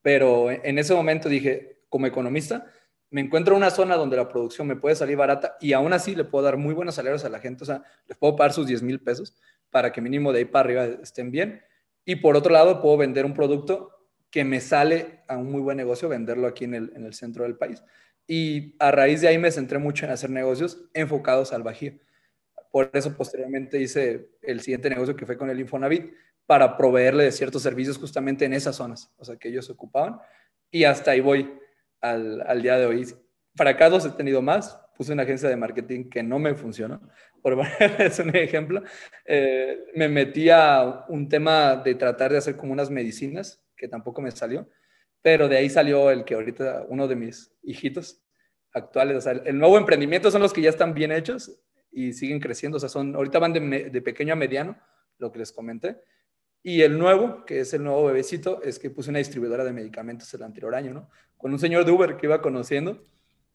Pero en ese momento dije, como economista, me encuentro en una zona donde la producción me puede salir barata y aún así le puedo dar muy buenos salarios a la gente. O sea, les puedo pagar sus 10 mil pesos para que mínimo de ahí para arriba estén bien. Y por otro lado, puedo vender un producto que me sale a un muy buen negocio venderlo aquí en el, en el centro del país. Y a raíz de ahí me centré mucho en hacer negocios enfocados al Bajío. Por eso posteriormente hice el siguiente negocio que fue con el Infonavit para proveerle de ciertos servicios justamente en esas zonas, o sea, que ellos ocupaban. Y hasta ahí voy al, al día de hoy. Fracasos he tenido más. Puse una agencia de marketing que no me funcionó. Por *laughs* es un ejemplo. Eh, me metí a un tema de tratar de hacer como unas medicinas, que tampoco me salió pero de ahí salió el que ahorita uno de mis hijitos actuales, o sea, el nuevo emprendimiento son los que ya están bien hechos y siguen creciendo, o sea, son, ahorita van de, pequeño a mediano, lo que les comenté, y el nuevo, que es el nuevo bebecito, es que puse una distribuidora de medicamentos el anterior año, ¿no? Con un señor de Uber que iba conociendo.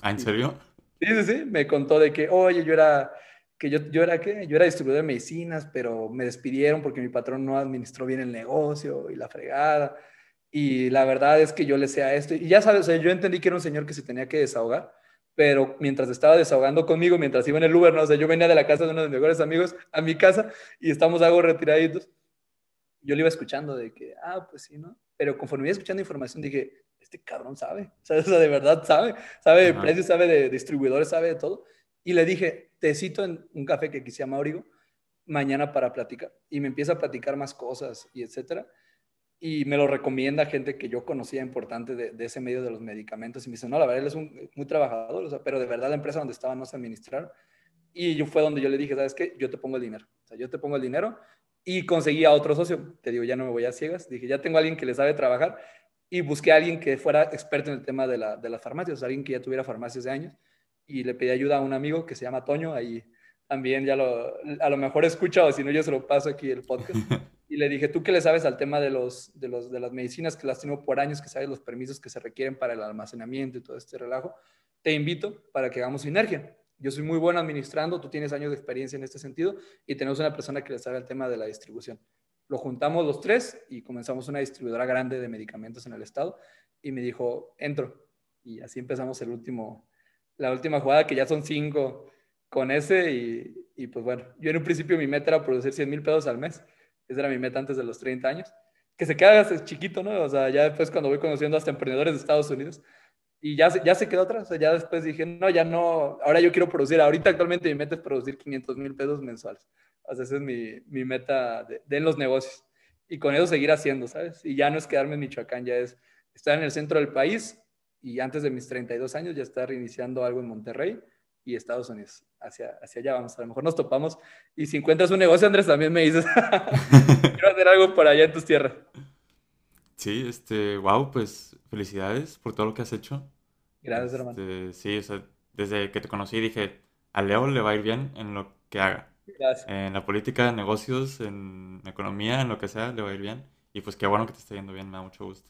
¿Ah, en serio? Sí, sí, sí, me contó de que, oye, yo era, que yo, yo era, ¿qué? Yo era distribuidor de medicinas, pero me despidieron porque mi patrón no administró bien el negocio y la fregada y la verdad es que yo le sea esto. Y ya sabes, yo entendí que era un señor que se tenía que desahogar, pero mientras estaba desahogando conmigo, mientras iba en el Uber, no sé, yo venía de la casa de uno de mis mejores amigos a mi casa y estamos algo retiraditos. Yo le iba escuchando de que, ah, pues sí, ¿no? Pero conforme iba escuchando información, dije, este cabrón sabe, *laughs* o sea, de verdad sabe, sabe de precios, sabe de distribuidores, sabe de todo. Y le dije, te cito en un café que aquí se mañana para platicar. Y me empieza a platicar más cosas y etcétera y me lo recomienda gente que yo conocía importante de, ese medio de los medicamentos y me dice, no, la verdad, él es un, muy trabajador, pero de verdad la empresa donde estaba no se administraron. Y yo fue donde yo le dije, ¿sabes qué? Yo te pongo el dinero. O sea, yo te pongo el dinero y conseguí a otro socio. Te digo, ya no me voy a ciegas. Dije, ya tengo a alguien que le sabe trabajar y busqué a alguien que fuera experto en el tema de, la, de las farmacias, alguien que ya tuviera farmacias de años. Y le pedí ayuda a un amigo que se llama Toño, ahí también ya lo, a lo mejor escucha o si no yo se lo paso aquí el podcast. *laughs* y le dije, ¿tú qué le sabes al tema de, los, de, los, de las medicinas que las tengo por años, que sabes los permisos que se requieren para el almacenamiento y todo este relajo? Te invito para que hagamos sinergia. Yo soy muy bueno administrando, tú tienes años de experiencia en este sentido y tenemos una persona que le sabe el tema de la distribución. Lo juntamos los tres y comenzamos una distribuidora grande de medicamentos en el estado y me dijo, entro. Y así empezamos el último, la última jugada, que ya son cinco con ese y, y pues bueno, yo en un principio mi meta era producir 100 mil pesos al mes esa era mi meta antes de los 30 años. Que se queda chiquito, ¿no? O sea, ya después cuando voy conociendo hasta emprendedores de Estados Unidos. Y ya, ya se quedó atrás. O sea, ya después dije, no, ya no. Ahora yo quiero producir. Ahorita actualmente mi meta es producir 500 mil pesos mensuales. O sea, es mi, mi meta de, en los negocios. Y con eso seguir haciendo, ¿sabes? Y ya no es quedarme en Michoacán, ya es estar en el centro del país y antes de mis 32 años ya estar iniciando algo en Monterrey y Estados Unidos. Hacia, hacia allá vamos. A lo mejor nos topamos. Y si encuentras un negocio, Andrés, también me dices, *laughs* quiero hacer algo por allá en tus tierras. Sí, este, wow, pues felicidades por todo lo que has hecho. Gracias, hermano. Este, sí, o sea, desde que te conocí dije, a Leo le va a ir bien en lo que haga. Gracias. En la política, en negocios, en economía, en lo que sea, le va a ir bien. Y pues qué bueno que te esté yendo bien, me da mucho gusto.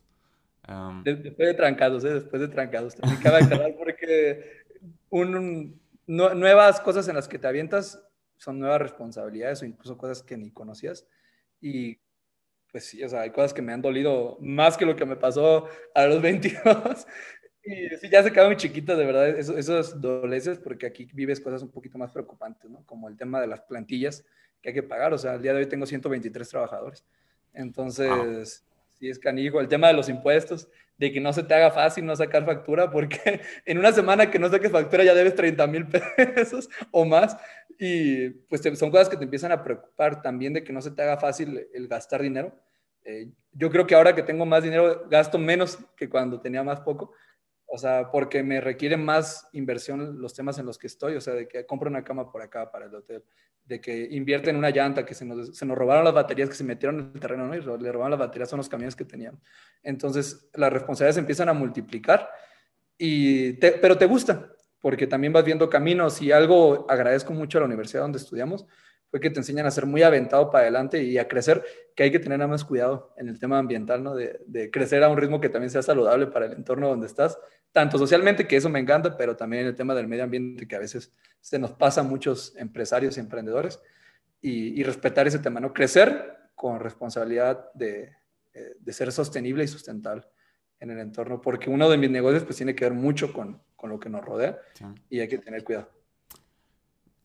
Después de trancados, ¿eh? Después de trancados. También cabe aclarar porque un, nuevas cosas en las que te avientas son nuevas responsabilidades o incluso cosas que ni conocías. Y pues sí, o sea, hay cosas que me han dolido más que lo que me pasó a los *laughs* 22. Y sí, ya se quedan muy chiquitas, de verdad, eso, esos doleces, porque aquí vives cosas un poquito más preocupantes, ¿no? Como el tema de las plantillas que hay que pagar. O sea, al día de hoy tengo 123 trabajadores. Entonces, sí es canijo. El tema de los impuestos, de que no se te haga fácil no sacar factura, porque *laughs* en una semana que no saques factura ya debes 30 mil *laughs* pesos o más. Y pues son cosas que te empiezan a preocupar también de que no se te haga fácil el gastar dinero. Eh, yo creo que ahora que tengo más dinero gasto menos que cuando tenía más poco. O sea, porque me requieren más inversión los temas en los que estoy, o sea, de que compro una cama por acá para el hotel, de que invierte en una llanta, que se nos, se nos robaron las baterías que se metieron en el terreno, ¿no? Y le robaron las baterías son los camiones que teníamos. Entonces, las responsabilidades empiezan a multiplicar, y pero te gusta, porque también vas viendo caminos y algo agradezco mucho a la universidad donde estudiamos, fue que te enseñan a ser muy aventado para adelante y a crecer, que hay que tener nada más cuidado en el tema ambiental, ¿no? De, de, crecer a un ritmo que también sea saludable para el entorno donde estás, tanto socialmente, que eso me encanta, pero también en el tema del medio ambiente, que a veces se nos pasa a muchos empresarios y emprendedores, y, y respetar ese tema, ¿no? Crecer con responsabilidad de, eh, de, ser sostenible y sustentable en el entorno, porque uno de mis negocios pues tiene que ver mucho con, con lo que nos rodea sí. y hay que tener cuidado.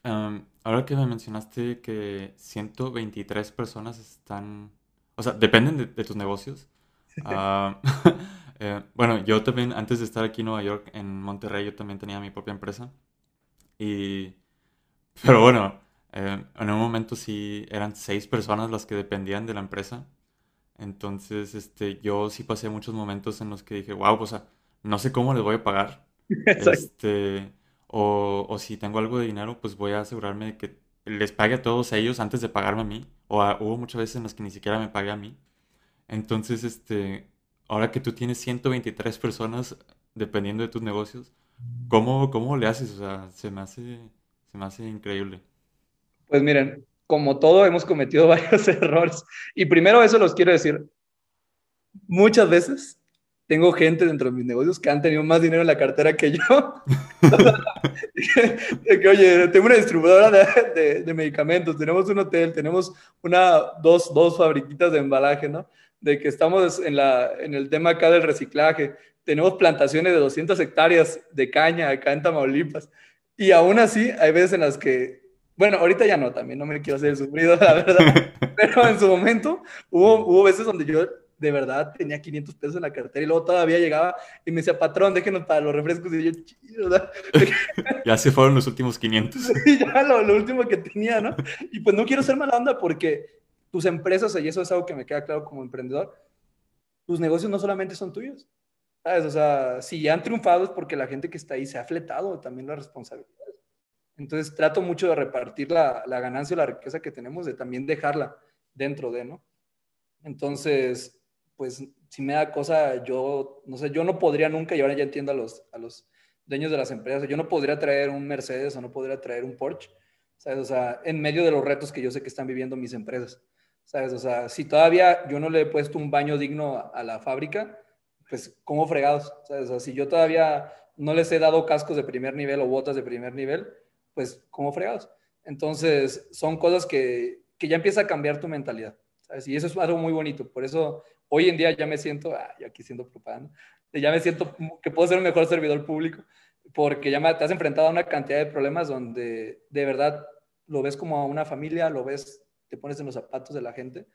Um, ahora que me mencionaste que 123 personas están, o sea, dependen de, de tus negocios. Uh, *laughs* eh, bueno, yo también, antes de estar aquí en Nueva York, en Monterrey, yo también tenía mi propia empresa. Y, pero bueno, eh, en un momento sí eran seis personas las que dependían de la empresa. Entonces, este, yo sí pasé muchos momentos en los que dije, wow, o sea, no sé cómo les voy a pagar. *laughs* este, o, o, si tengo algo de dinero, pues voy a asegurarme de que les pague a todos ellos antes de pagarme a mí. O hubo muchas veces en las que ni siquiera me pague a mí. Entonces, este, ahora que tú tienes 123 personas dependiendo de tus negocios, ¿cómo, cómo le haces? O sea, se me hace, se me hace increíble. Pues miren, como todo, hemos cometido *laughs* varios errores. Y primero eso los quiero decir. Muchas veces tengo gente dentro de mis negocios que han tenido más dinero en la cartera que yo. *laughs* de que, oye, tengo una distribuidora de, de, de, medicamentos, tenemos un hotel, tenemos una, dos, dos fabriquitas de embalaje, ¿no? De que estamos en, la, en el tema acá del reciclaje, tenemos plantaciones de 200 hectáreas de caña acá en Tamaulipas. Y aún así, hay veces en las que, bueno, ahorita ya no, también no me quiero hacer sufrido, la verdad, *laughs* pero en su momento hubo, hubo veces donde yo de verdad tenía 500 pesos en la cartera y luego todavía llegaba y me decía, patrón, déjenos para los refrescos. Y yo, chido, ¿verdad? *laughs* ya se fueron los últimos 500. *laughs* Sí, ya lo, lo, último que tenía, ¿no? Y pues no quiero ser mala onda porque tus empresas, y eso es algo que me queda claro como emprendedor, tus negocios no solamente son tuyos. ¿Sabes? O sea, si han triunfado es porque la gente que está ahí se ha fletado también las responsabilidades. Entonces trato mucho de repartir la, la ganancia o la riqueza que tenemos, de también dejarla dentro de, ¿no? Entonces, pues si me da cosa, yo, no sé, yo no podría nunca, y ahora ya entiendo a los, a los dueños de las empresas, yo no podría traer un Mercedes o no podría traer un Porsche, ¿sabes? O sea, en medio de los retos que yo sé que están viviendo mis empresas, ¿sabes? O sea, si todavía yo no le he puesto un baño digno a, a la fábrica, pues, ¿cómo fregados? ¿sabes? O sea, si yo todavía no les he dado cascos de primer nivel o botas de primer nivel, pues, ¿cómo fregados? Entonces, son cosas que, que ya empieza a cambiar tu mentalidad, ¿sabes? Y eso es algo muy bonito, por eso hoy en día ya me siento, ah, aquí siendo propaganda, ya me siento que puedo ser un mejor servidor público, porque ya me, te has enfrentado a una cantidad de problemas donde de verdad lo ves como a una familia, lo ves, te pones en los zapatos de la gente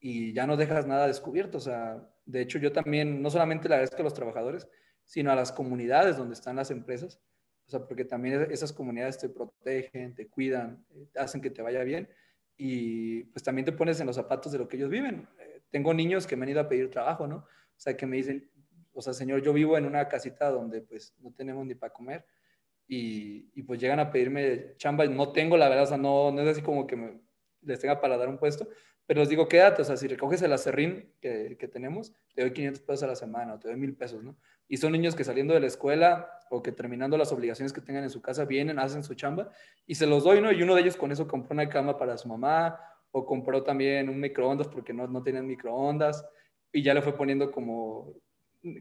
y ya no dejas nada descubierto. O sea, de hecho yo también no solamente le agradezco a los trabajadores, sino a las comunidades donde están las empresas, o sea, porque también esas comunidades te protegen, te cuidan, hacen que te vaya bien y pues también te pones en los zapatos de lo que ellos viven tengo niños que me han ido a pedir trabajo, ¿no? O sea, que me dicen, o sea, señor, yo vivo en una casita donde pues no tenemos ni para comer y, y, pues llegan a pedirme chamba, no tengo la verdad, o sea, no, no es así como que me, les tenga para dar un puesto, pero les digo, quédate, o sea, si recoges el acerrín que, que tenemos, te doy 500 pesos a la semana o te doy 1000 pesos, ¿no? Y son niños que saliendo de la escuela o que terminando las obligaciones que tengan en su casa vienen, hacen su chamba y se los doy, ¿no? Y uno de ellos con eso compró una cama para su mamá o compró también un microondas porque no, no tenían microondas y ya le fue poniendo como,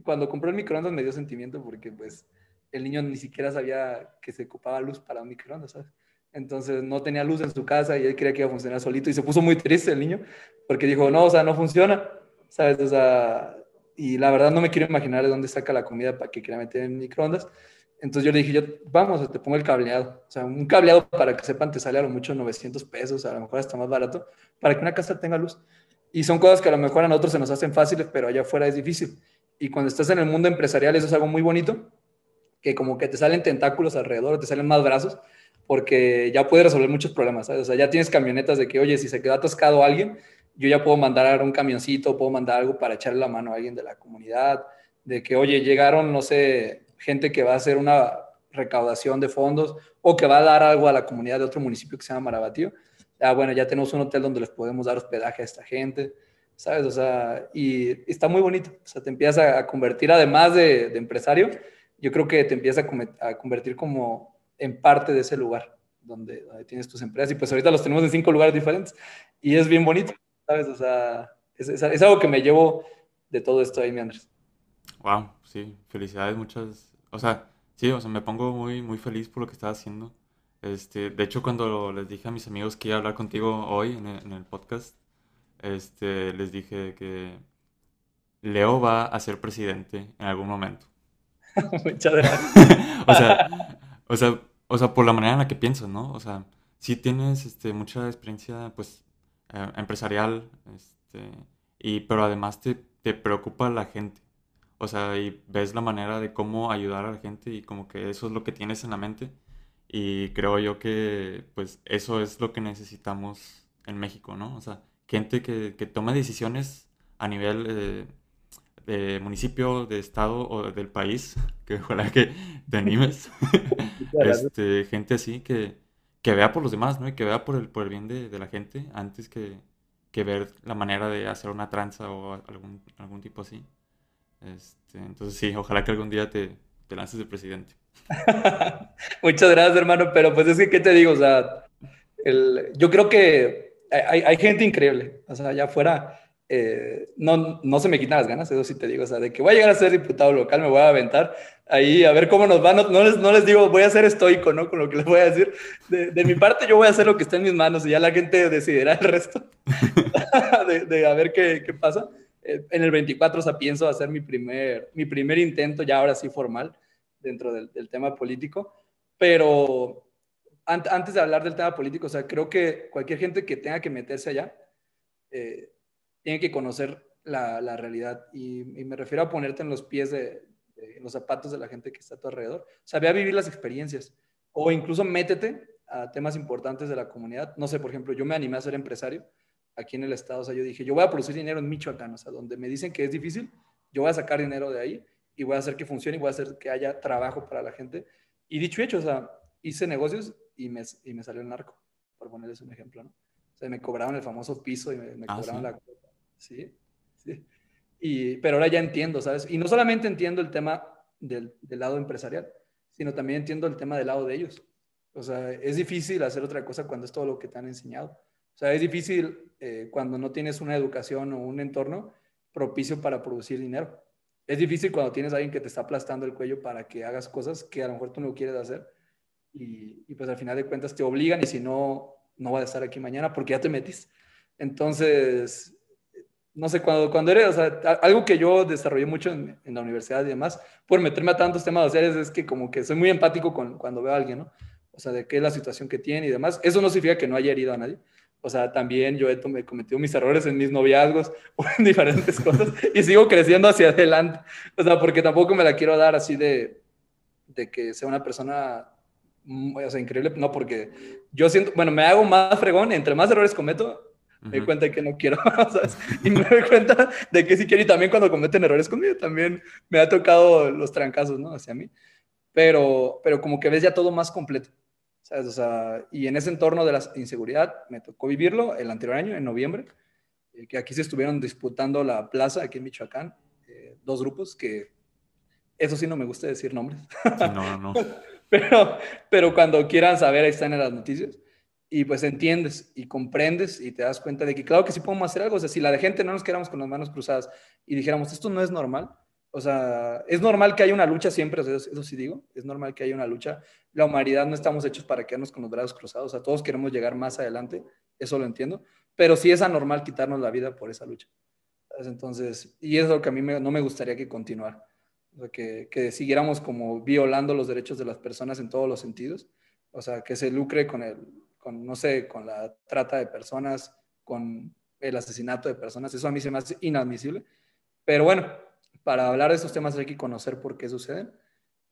cuando compró el microondas me dio sentimiento porque pues el niño ni siquiera sabía que se ocupaba luz para un microondas, ¿sabes? Entonces no tenía luz en su casa y él creía que iba a funcionar solito y se puso muy triste el niño porque dijo, no, o sea, no funciona, ¿sabes? O sea, y la verdad no me quiero imaginar de dónde saca la comida para que quiera meter en microondas. Entonces yo le dije, yo, vamos, te pongo el cableado. O sea, un cableado para que sepan te sale a lo mucho 900 pesos, a lo mejor está más barato, para que una casa tenga luz. Y son cosas que a lo mejor a nosotros se nos hacen fáciles, pero allá afuera es difícil. Y cuando estás en el mundo empresarial, eso es algo muy bonito, que como que te salen tentáculos alrededor, te salen más brazos, porque ya puedes resolver muchos problemas, ¿sabes? O sea, ya tienes camionetas de que, oye, si se queda atascado alguien, yo ya puedo mandar un camioncito, puedo mandar algo para echarle la mano a alguien de la comunidad, de que, oye, llegaron, no sé, gente que va a hacer una recaudación de fondos o que va a dar algo a la comunidad de otro municipio que se llama Marabatío. Ah, bueno, ya tenemos un hotel donde les podemos dar hospedaje a esta gente, ¿sabes? O sea, y está muy bonito. O sea, te empieza a convertir, además de, empresario, yo creo que te empieza a, convertir como en parte de ese lugar donde, tienes tus empresas. Y pues ahorita los tenemos en cinco lugares diferentes y es bien bonito, ¿sabes? O sea, es, es, algo que me llevo de todo esto ahí, mi Andrés. Wow, sí, felicidades, muchas. O sea, sí, o sea, me pongo muy, muy feliz por lo que estás haciendo. Este, de hecho, cuando les dije a mis amigos que iba a hablar contigo hoy en el, en el podcast, este, les dije que Leo va a ser presidente en algún momento. *laughs* Muchas gracias. *laughs* o, sea, o, sea, o sea, por la manera en la que piensas, ¿no? O sea, sí tienes este, mucha experiencia, pues, eh, empresarial, este, y, pero además te, te preocupa la gente. O sea, y ves la manera de cómo ayudar a la gente y como que eso es lo que tienes en la mente. Y creo yo que, pues, eso es lo que necesitamos en México, ¿no? O sea, gente que, que tome decisiones a nivel eh, de municipio, de estado o del país, *laughs* que ojalá que te animes. *laughs* este, gente así que, que vea por los demás, ¿no? Y que vea por el, por el bien de, de la gente antes que, que, ver la manera de hacer una tranza o algún, algún tipo así. Este, entonces sí, ojalá que algún día te, te lances de presidente. *laughs* Muchas gracias, hermano, pero pues es que, ¿qué te digo? O sea, el, yo creo que hay, hay gente increíble, o sea, allá afuera eh, no, no se me quitan las ganas, eso sí te digo, o sea, de que voy a llegar a ser diputado local, me voy a aventar ahí a ver cómo nos va, no, les, no les digo, voy a ser estoico, ¿no? Con lo que les voy a decir. De, de mi parte, yo voy a hacer lo que está en mis manos y ya la gente decidirá el resto *laughs* de, de, a ver qué, qué pasa. Eh, en el 24, o sea, pienso hacer mi primer, mi primer intento, ya ahora sí formal, dentro del, tema político, pero antes de hablar del tema político, o sea, creo que cualquier gente que tenga que meterse allá, eh, tiene que conocer la, realidad. Y, me refiero a ponerte en los pies de, los zapatos de la gente que está a tu alrededor. O sea, ve a vivir las experiencias. O incluso métete a temas importantes de la comunidad. No sé, por ejemplo, yo me animé a ser empresario aquí en el estado. O sea, yo dije, yo voy a producir dinero en Michoacán. O sea, donde me dicen que es difícil, yo voy a sacar dinero de ahí y voy a hacer que funcione y voy a hacer que haya trabajo para la gente. Y dicho y hecho, o sea, hice negocios y me, y me salió el narco, por ponerles un ejemplo, ¿no? O sea, me cobraron el famoso piso y me, me ah, cobraron la ¿sí? ¿sí? Y, pero ahora ya entiendo, ¿sabes? Y no solamente entiendo el tema del, del, lado empresarial, sino también entiendo el tema del lado de ellos. O sea, es difícil hacer otra cosa cuando es todo lo que te han enseñado. O sea, es difícil eh, cuando no tienes una educación o un entorno propicio para producir dinero. Es difícil cuando tienes a alguien que te está aplastando el cuello para que hagas cosas que a lo mejor tú no quieres hacer. Y, y pues al final de cuentas te obligan y si no, no vas a estar aquí mañana porque ya te metiste. Entonces, no sé, cuando, cuando eres, o sea, algo que yo desarrollé mucho en, en, la universidad y demás, por meterme a tantos temas sociales, es que como que soy muy empático con, cuando veo a alguien, ¿no? O sea, de qué es la situación que tiene y demás. Eso no significa que no haya herido a nadie. O sea, también yo he, he cometido mis errores en mis noviazgos *laughs* o en diferentes cosas y sigo creciendo hacia adelante. O sea, porque tampoco me la quiero dar así de, de que sea una persona mm, o sea, increíble, no, porque yo siento, bueno, me hago más fregón, entre más errores cometo, me doy cuenta de que no quiero, *laughs* ¿sabes? Y me doy cuenta de que sí quiero y también cuando cometen errores conmigo también me ha tocado los trancazos, ¿no? Hacia mí. Pero, pero como que ves ya todo más completo, ¿sabes? O sea, y en ese entorno de la inseguridad me tocó vivirlo el anterior año, en noviembre, eh, que aquí se estuvieron disputando la plaza, aquí en Michoacán, eh, dos grupos que, eso sí no me gusta decir nombres. No, no. *laughs* pero, pero cuando quieran saber, ahí están en las noticias y pues entiendes y comprendes y te das cuenta de que claro que sí podemos hacer algo. O sea, si la de gente no nos quedáramos con las manos cruzadas y dijéramos, esto no es normal, o sea, es normal que haya una lucha siempre, eso, sí digo, es normal que haya una lucha. La humanidad no estamos hechos para quedarnos con los brazos cruzados, o sea, todos queremos llegar más adelante, eso lo entiendo, pero sí es anormal quitarnos la vida por esa lucha. Entonces, y es lo que a mí no me gustaría que continuara, que, que siguiéramos como violando los derechos de las personas en todos los sentidos, o sea, que se lucre con el, con, no sé, con la trata de personas, con el asesinato de personas. Eso a mí se me hace inadmisible. Pero bueno, para hablar de esos temas hay que conocer por qué suceden.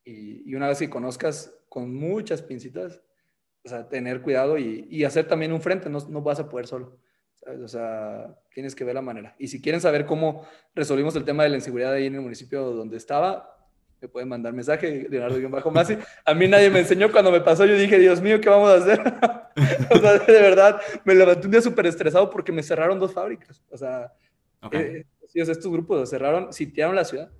Y, y una vez que conozcas con muchas pincitas, o sea, tener cuidado y, y hacer también un frente, no, no vas a poder solo. ¿sabes? O sea, tienes que ver la manera. Y si quieren saber cómo resolvimos el tema de la inseguridad ahí en el municipio donde estaba, me pueden mandar mensaje, Leonardo-Masi. A mí nadie me enseñó cuando me pasó, yo dije, Dios mío, ¿qué vamos a hacer? *laughs* o sea, de verdad, me levanté un día súper estresado porque me cerraron dos fábricas. O sea, eh, estos grupos cerraron, sitiaron la ciudad.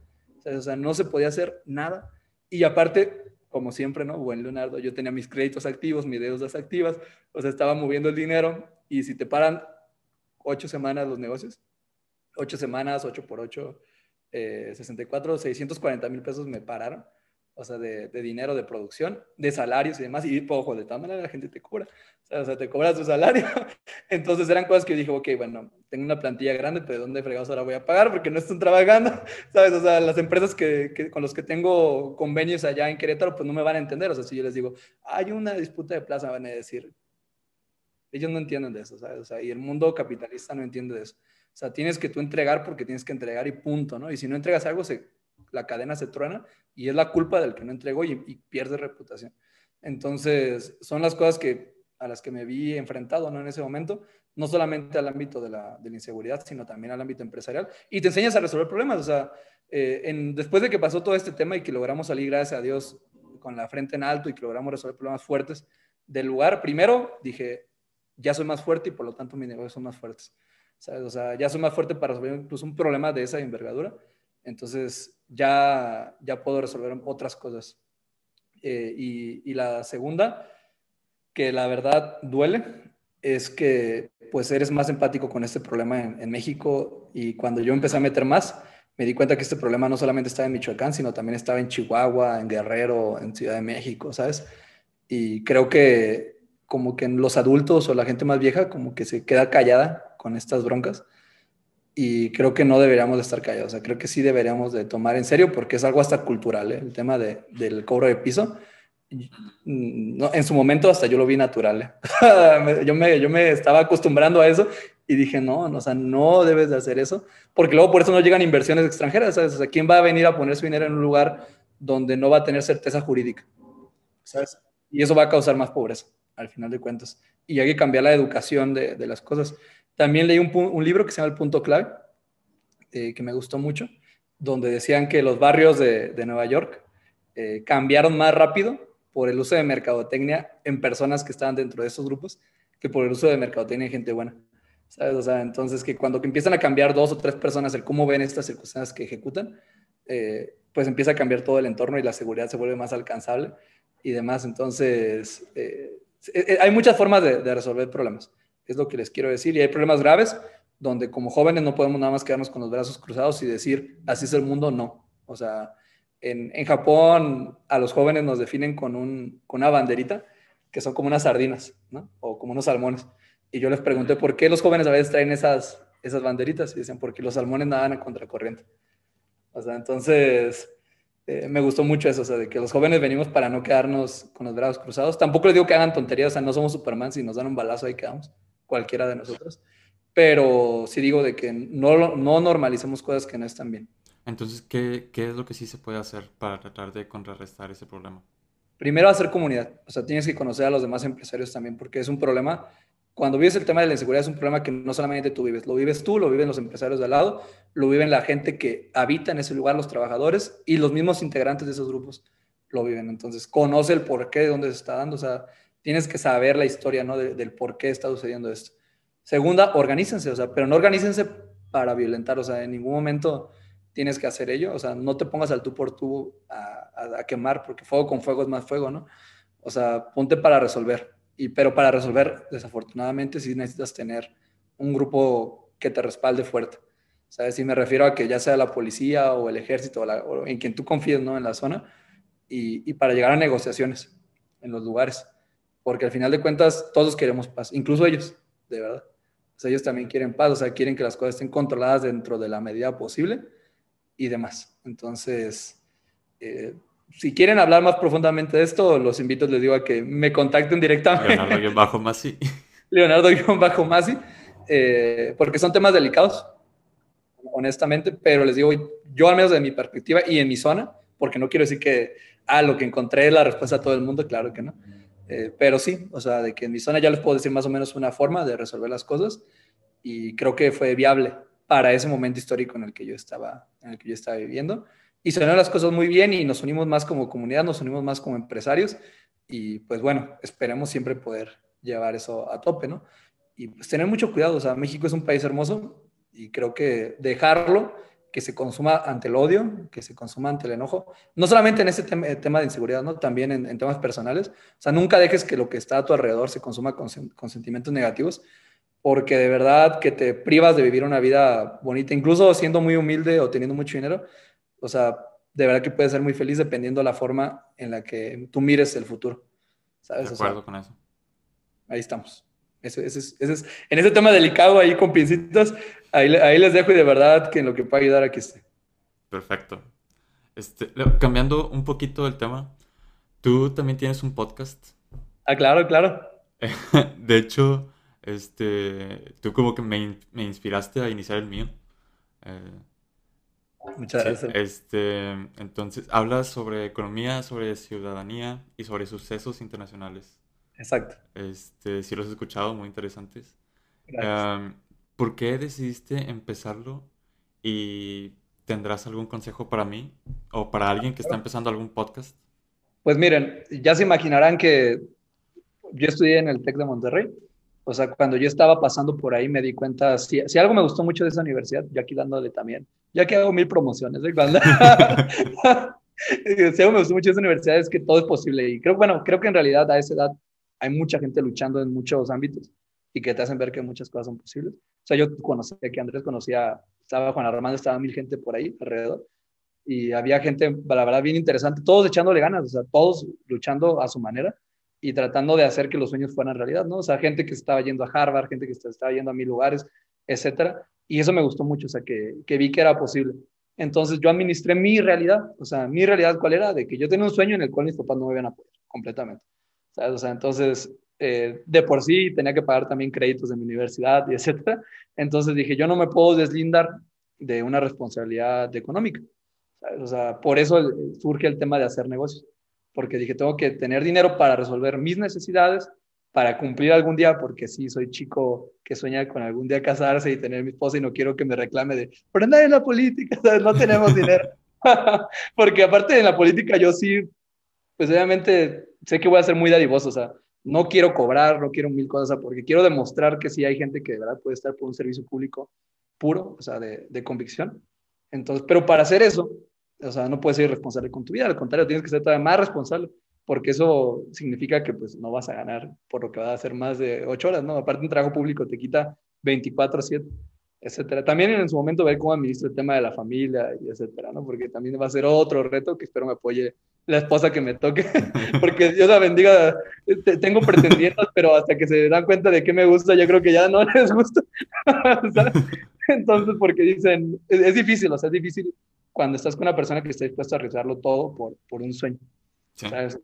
O sea, no se podía hacer nada. Y aparte, como siempre, ¿no? Buen Leonardo, yo tenía mis créditos activos, mis deudas activas, o sea, estaba moviendo el dinero y si te paran ocho semanas los negocios, ocho semanas, ocho por ocho, eh, 64, 640 mil pesos me pararon, o sea, de, dinero de producción, de salarios y demás, y ojo, de tal manera la gente te cobra, o sea, te cobra su salario. *laughs* Entonces eran cosas que yo dije, ok, bueno, tengo una plantilla grande, pero ¿de dónde fregados ahora voy a pagar? Porque no están trabajando, *laughs* ¿sabes? O sea, las empresas que, con los que tengo convenios allá en Querétaro, pues no me van a entender, o sea, si yo les digo, hay una disputa de plaza, van a decir, ellos no entienden de eso, ¿sabes? O sea, y el mundo capitalista no entiende de eso. O sea, tienes que tú entregar porque tienes que entregar y punto, ¿no? Y si no entregas algo, se, la cadena se truena y es la culpa del que no entregó y, y pierde reputación. Entonces, son las cosas que, a las que me vi enfrentado, ¿no? En ese momento, no solamente al ámbito de la, de la inseguridad, sino también al ámbito empresarial. Y te enseñas a resolver problemas, o sea, eh, en, después de que pasó todo este tema y que logramos salir, gracias a Dios, con la frente en alto y que logramos resolver problemas fuertes del lugar, primero dije, ya soy más fuerte y por lo tanto mis negocios son más fuertes. ¿sabes? O sea, ya soy más fuerte para resolver incluso un problema de esa envergadura. Entonces, ya, ya puedo resolver otras cosas. Eh, y, y, la segunda, que la verdad duele, es que pues eres más empático con este problema en, en, México y cuando yo empecé a meter más, me di cuenta que este problema no solamente estaba en Michoacán, sino también estaba en Chihuahua, en Guerrero, en Ciudad de México, ¿sabes? Y creo que como que los adultos o la gente más vieja como que se queda callada con estas broncas y creo que no deberíamos de estar callados, o sea, creo que sí deberíamos de tomar en serio porque es algo hasta cultural, ¿eh? el tema de, del cobro de piso. No, en su momento hasta yo lo vi natural. ¿eh? *laughs* yo, me, yo me estaba acostumbrando a eso y dije, no, no, o sea, no debes de hacer eso, porque luego por eso no llegan inversiones extranjeras, ¿sabes? O sea, ¿quién va a venir a poner su dinero en un lugar donde no va a tener certeza jurídica? ¿Sabes? Y eso va a causar más pobreza al final de cuentas. Y hay que cambiar la educación de, de las cosas. También leí un, libro que se llama El Punto Clave, eh, que me gustó mucho, donde decían que los barrios de, Nueva York eh, cambiaron más rápido por el uso de mercadotecnia en personas que estaban dentro de esos grupos que por el uso de mercadotecnia en gente buena. ¿Sabes? O sea, entonces que cuando empiezan a cambiar dos o tres personas el cómo ven estas circunstancias que ejecutan, eh, pues empieza a cambiar todo el entorno y la seguridad se vuelve más alcanzable y demás. Entonces, hay muchas formas de, resolver problemas, es lo que les quiero decir. Y hay problemas graves donde como jóvenes no podemos nada más quedarnos con los brazos cruzados y decir, así es el mundo, no. O sea, en, en Japón a los jóvenes nos definen con, un, con una banderita, que son como unas sardinas, ¿no? O como unos salmones. Y yo les pregunté por qué los jóvenes a veces traen esas, esas banderitas y dicen, porque los salmones nadan a contracorriente. O sea, entonces, eh, me gustó mucho eso, o sea, de que los jóvenes venimos para no quedarnos con los brazos cruzados. Tampoco les digo que hagan tonterías, o sea, no somos Superman, si nos dan un balazo ahí quedamos, cualquiera de nosotros. Pero sí digo de que no, no normalicemos cosas que no están bien. Entonces, ¿qué, ¿qué es lo que sí se puede hacer para tratar de contrarrestar ese problema? Primero, hacer comunidad. O sea, tienes que conocer a los demás empresarios también, porque es un problema cuando vives el tema de la inseguridad es un problema que no solamente tú vives, lo vives tú, lo viven los empresarios de al lado, lo viven la gente que habita en ese lugar, los trabajadores y los mismos integrantes de esos grupos lo viven. Entonces, conoce el por qué, de dónde se está dando, o sea, tienes que saber la historia, ¿no? del por qué está sucediendo esto. Segunda, organícense, o sea, pero no organícense para violentar, o sea, en ningún momento tienes que hacer ello, o sea, no te pongas al tú por tú a, a quemar, porque fuego con fuego es más fuego, ¿no? O sea, ponte para resolver y, pero para resolver, desafortunadamente, sí necesitas tener un grupo que te respalde fuerte. ¿Sabes? Si me refiero a que ya sea la policía o el ejército o, en quien tú confíes ¿no? en la zona y, y, para llegar a negociaciones en los lugares. Porque al final de cuentas todos queremos paz, incluso ellos, de verdad. O sea, ellos también quieren paz, o sea, quieren que las cosas estén controladas dentro de la medida posible y demás. Entonces, eh, si quieren hablar más profundamente de esto, los invito, les digo a que me contacten directamente. Leonardo-Masi. *laughs* Leonardo-Masi, eh, porque son temas delicados, honestamente, pero les digo, yo al menos de mi perspectiva y en mi zona, porque no quiero decir que, ah, lo que encontré es la respuesta a todo el mundo, claro que no. Eh, pero sí, o sea, de que en mi zona ya les puedo decir más o menos una forma de resolver las cosas y creo que fue viable para ese momento histórico en el que yo estaba, en el que yo estaba viviendo y se las cosas muy bien y nos unimos más como comunidad, nos unimos más como empresarios y pues bueno, esperemos siempre poder llevar eso a tope, ¿no? Y pues tener mucho cuidado, o sea, México es un país hermoso y creo que dejarlo que se consuma ante el odio, que se consuma ante el enojo, no solamente en este eh, tema, de inseguridad, ¿no? también en, temas personales. O sea, nunca dejes que lo que está a tu alrededor se consuma con, con, sentimientos negativos, porque de verdad que te privas de vivir una vida bonita, incluso siendo muy humilde o teniendo mucho dinero. O sea, de verdad que puedes ser muy feliz dependiendo de la forma en la que tú mires el futuro. ¿sabes? De acuerdo con eso. Ahí estamos. Ese, es, en ese tema delicado ahí con pincitas, ahí, ahí, les dejo y de verdad que en lo que pueda ayudar aquí esté. Perfecto. Este, cambiando un poquito el tema, tú también tienes un podcast. Ah, claro, claro. *laughs* de hecho, este, tú como que me, me inspiraste a iniciar el mío. Eh, Muchas gracias. Este, entonces, hablas sobre economía, sobre ciudadanía y sobre sucesos internacionales. Exacto. Este, sí los he escuchado, muy interesantes. ¿Por qué decidiste empezarlo? ¿Y tendrás algún consejo para mí o para alguien que está empezando algún podcast? Pues miren, ya se imaginarán que yo estudié en el TEC de Monterrey. O sea, cuando yo estaba pasando por ahí me di cuenta, si, algo me gustó mucho de esa universidad, yo aquí dándole también, ya que hago mil promociones, ¿eh? Cuando... *laughs* si algo me gustó mucho de esa universidad es que todo es posible. Y creo, bueno, creo que en realidad a esa edad hay mucha gente luchando en muchos ámbitos y que te hacen ver que muchas cosas son posibles. Sea, yo conocía que Andrés conocía, estaba Juan Armando, estaba mil gente por ahí alrededor y había gente, la verdad, bien interesante, todos echándole ganas, o sea, todos luchando a su manera y tratando de hacer que los sueños fueran realidad, ¿no? O sea, gente que estaba yendo a Harvard, gente que estaba yendo a mil lugares, etcétera. Y eso me gustó mucho, o sea, que, que vi que era posible. Entonces yo administré mi realidad, o sea, mi realidad cuál era, de que yo tenía un sueño en el cual mis papás no me iban a apoyar completamente. O sea, entonces, eh, de por sí tenía que pagar también créditos de mi universidad y etcétera. Entonces dije, yo no me puedo deslindar de una responsabilidad económica. O sea, por eso surge el tema de hacer negocios. Porque dije, tengo que tener dinero para resolver mis necesidades, para cumplir algún día, porque sí, soy chico que sueña con algún día casarse y tener mi esposa y no quiero que me reclame de, pero andar en la política, *laughs* ¿sabes? no tenemos dinero. *laughs* porque aparte de la política yo sí pues obviamente sé que voy a ser muy dadivoso, o sea, no quiero cobrar, no quiero mil cosas, porque quiero demostrar que sí hay gente que de verdad puede estar por un servicio público puro, o sea, de, de convicción. Entonces, pero para hacer eso, o sea, no puedes ser irresponsable con tu vida, al contrario, tienes que ser todavía más responsable, porque eso significa que pues no vas a ganar por lo que va a hacer más de ocho horas, ¿no? Aparte, un trabajo público te quita 24 a 7 etcétera. También en su momento ver cómo administro el tema de la familia y etcétera, ¿no? Porque también va a ser otro reto que espero me apoye la esposa que me toque, *laughs* porque Dios la bendiga, tengo pretendientes, *laughs* pero hasta que se dan cuenta de que me gusta, yo creo que ya no *laughs* les gusta. Entonces, porque dicen, es, difícil, o sea, es difícil cuando estás con una persona que está dispuesta a arriesgarlo todo por, por un sueño. ¿sabes?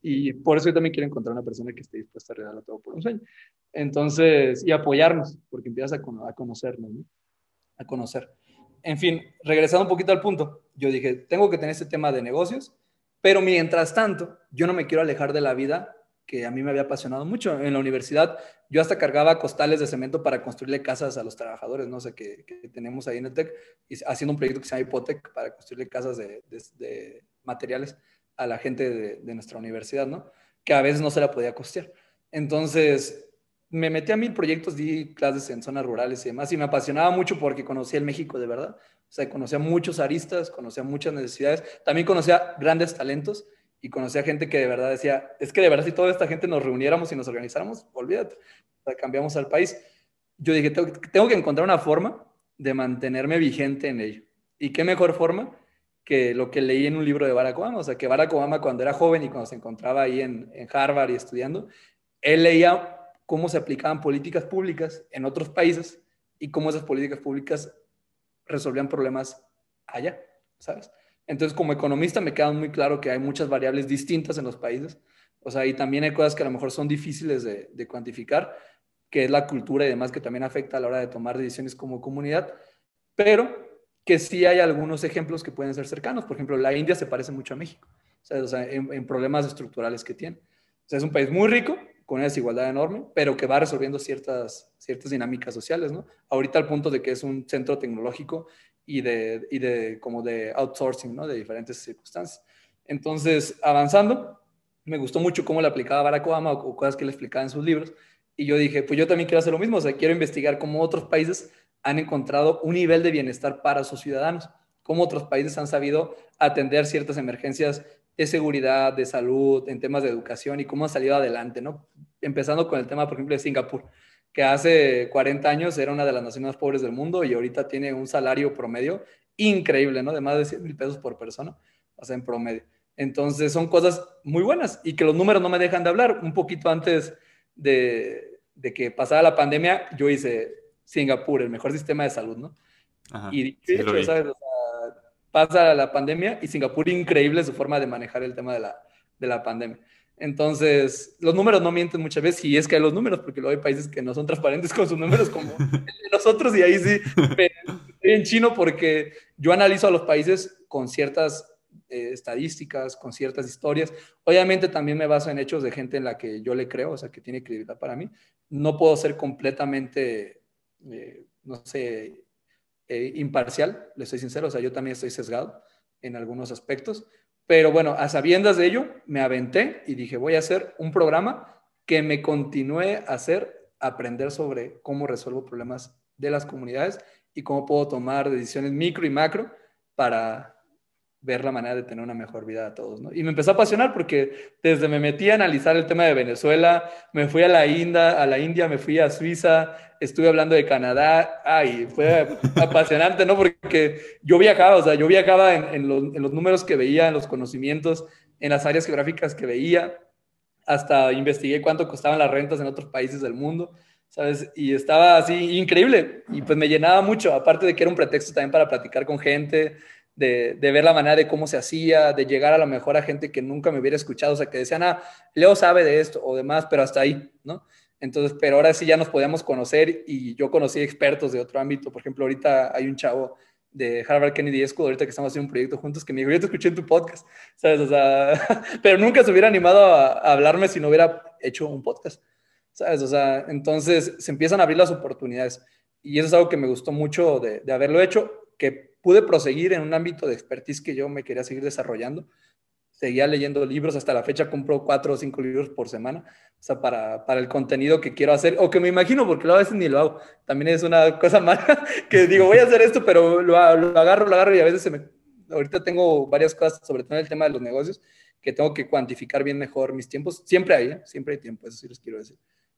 y por eso yo también quiero encontrar una persona que esté dispuesta a arriesgarlo todo por un sueño. Entonces, y apoyarnos, porque empiezas a, a conocernos, ¿no? A conocer. En fin, regresando un poquito al punto, yo dije, tengo que tener este tema de negocios, pero mientras tanto, yo no me quiero alejar de la vida que a mí me había apasionado mucho. En la universidad yo hasta cargaba costales de cemento para construirle casas a los trabajadores, no sé, que, que tenemos ahí en el TEC, haciendo un proyecto que se llama Hipotec para construirle casas de, materiales a la gente de, nuestra universidad, ¿no? Que a veces no se la podía costear. Entonces, me metí a mil proyectos, di clases en zonas rurales y demás, y me apasionaba mucho porque conocía el México de verdad. Sea, conocía muchos aristas, conocía muchas necesidades, también conocía grandes talentos y conocía gente que de verdad decía, es que de verdad si toda esta gente nos reuniéramos y nos organizáramos, olvídate, o sea, cambiamos al país. Yo dije, tengo, que encontrar una forma de mantenerme vigente en ello. ¿Y qué mejor forma que lo que leí en un libro de Barack Obama? O sea, que Barack Obama cuando era joven y cuando se encontraba ahí en Harvard y estudiando, él leía cómo se aplicaban políticas públicas en otros países y cómo esas políticas públicas resolvían problemas allá, ¿sabes? Entonces, como economista me queda muy claro que hay muchas variables distintas en los países, o sea, y también hay cosas que a lo mejor son difíciles de, cuantificar, que es la cultura y demás que también afecta a la hora de tomar decisiones como comunidad, pero que sí hay algunos ejemplos que pueden ser cercanos. Por ejemplo, la India se parece mucho a México, o sea, en, en problemas estructurales que tiene. O sea, es un país muy rico, con una desigualdad enorme, pero que va resolviendo ciertas, ciertas dinámicas sociales, ¿no? Ahorita al punto de que es un centro tecnológico y de, y de como de outsourcing, ¿no? De diferentes circunstancias. Entonces, avanzando, me gustó mucho cómo le aplicaba Barack Obama o cosas que le explicaba en sus libros. Y yo dije, pues yo también quiero hacer lo mismo, o sea, quiero investigar cómo otros países han encontrado un nivel de bienestar para sus ciudadanos, cómo otros países han sabido atender ciertas emergencias de seguridad, de salud, en temas de educación y cómo han salido adelante, ¿no? Empezando con el tema, por ejemplo, de Singapur, que hace 40 años era una de las naciones más pobres del mundo y ahorita tiene un salario promedio increíble, ¿no? De más de 100 mil pesos por persona, o sea, en promedio. Entonces son cosas muy buenas y que los números no me dejan de hablar. Un poquito antes de, de que pasara la pandemia, yo hice Singapur, el mejor sistema de salud, ¿no? y de hecho, ¿sabes? pasa la pandemia y Singapur increíble su forma de manejar el tema de la, de la pandemia. Entonces, los números no mienten muchas veces, y es que hay los números, porque luego hay países que no son transparentes con sus números como *laughs* nosotros, y ahí sí, estoy en chino porque yo analizo a los países con ciertas eh, estadísticas, con ciertas historias. Obviamente también me baso en hechos de gente en la que yo le creo, o sea, que tiene credibilidad para mí. No puedo ser completamente, eh, no sé, eh, imparcial, le soy sincero, o sea, yo también estoy sesgado en algunos aspectos. Pero bueno, a sabiendas de ello, me aventé y dije, voy a hacer un programa que me continúe a hacer aprender sobre cómo resuelvo problemas de las comunidades y cómo puedo tomar decisiones micro y macro para ver la manera de tener una mejor vida a todos, ¿no? Y me empezó a apasionar porque desde me metí a analizar el tema de Venezuela, me fui a la India, a la India, me fui a Suiza, estuve hablando de Canadá, ay, fue *laughs* apasionante, ¿no? Porque yo viajaba, o sea, yo viajaba en, los, en los números que veía, en los conocimientos, en las áreas geográficas que veía, hasta investigué cuánto costaban las rentas en otros países del mundo, ¿sabes? Y estaba así increíble y pues me llenaba mucho, aparte de que era un pretexto también para platicar con gente, de, ver la manera de cómo se hacía, de llegar a lo mejor a gente que nunca me hubiera escuchado, o sea, que decían, ah, Leo sabe de esto o demás, pero hasta ahí, ¿no? Entonces, pero ahora sí ya nos podíamos conocer y yo conocí expertos de otro ámbito. Por ejemplo, ahorita hay un chavo de Harvard Kennedy School, ahorita que estamos haciendo un proyecto juntos, que me dijo, yo te escuché en tu podcast, ¿sabes? O sea, *laughs* pero nunca se hubiera animado a, hablarme si no hubiera hecho un podcast, ¿sabes? O sea, entonces se empiezan a abrir las oportunidades. Y eso es algo que me gustó mucho de, de haberlo hecho, que pude proseguir en un ámbito de expertise que yo me quería seguir desarrollando. Seguía leyendo libros, hasta la fecha compro cuatro o cinco libros por semana, o sea, para, para el contenido que quiero hacer, o que me imagino, porque a veces ni lo hago. También es una cosa *laughs* mala, que digo, voy a hacer esto, pero lo, lo agarro, lo agarro y a veces se me... Ahorita tengo varias cosas, sobre todo en el tema de los negocios, que tengo que cuantificar bien mejor mis tiempos. Siempre hay, ¿eh? siempre hay tiempo, eso sí les quiero decir.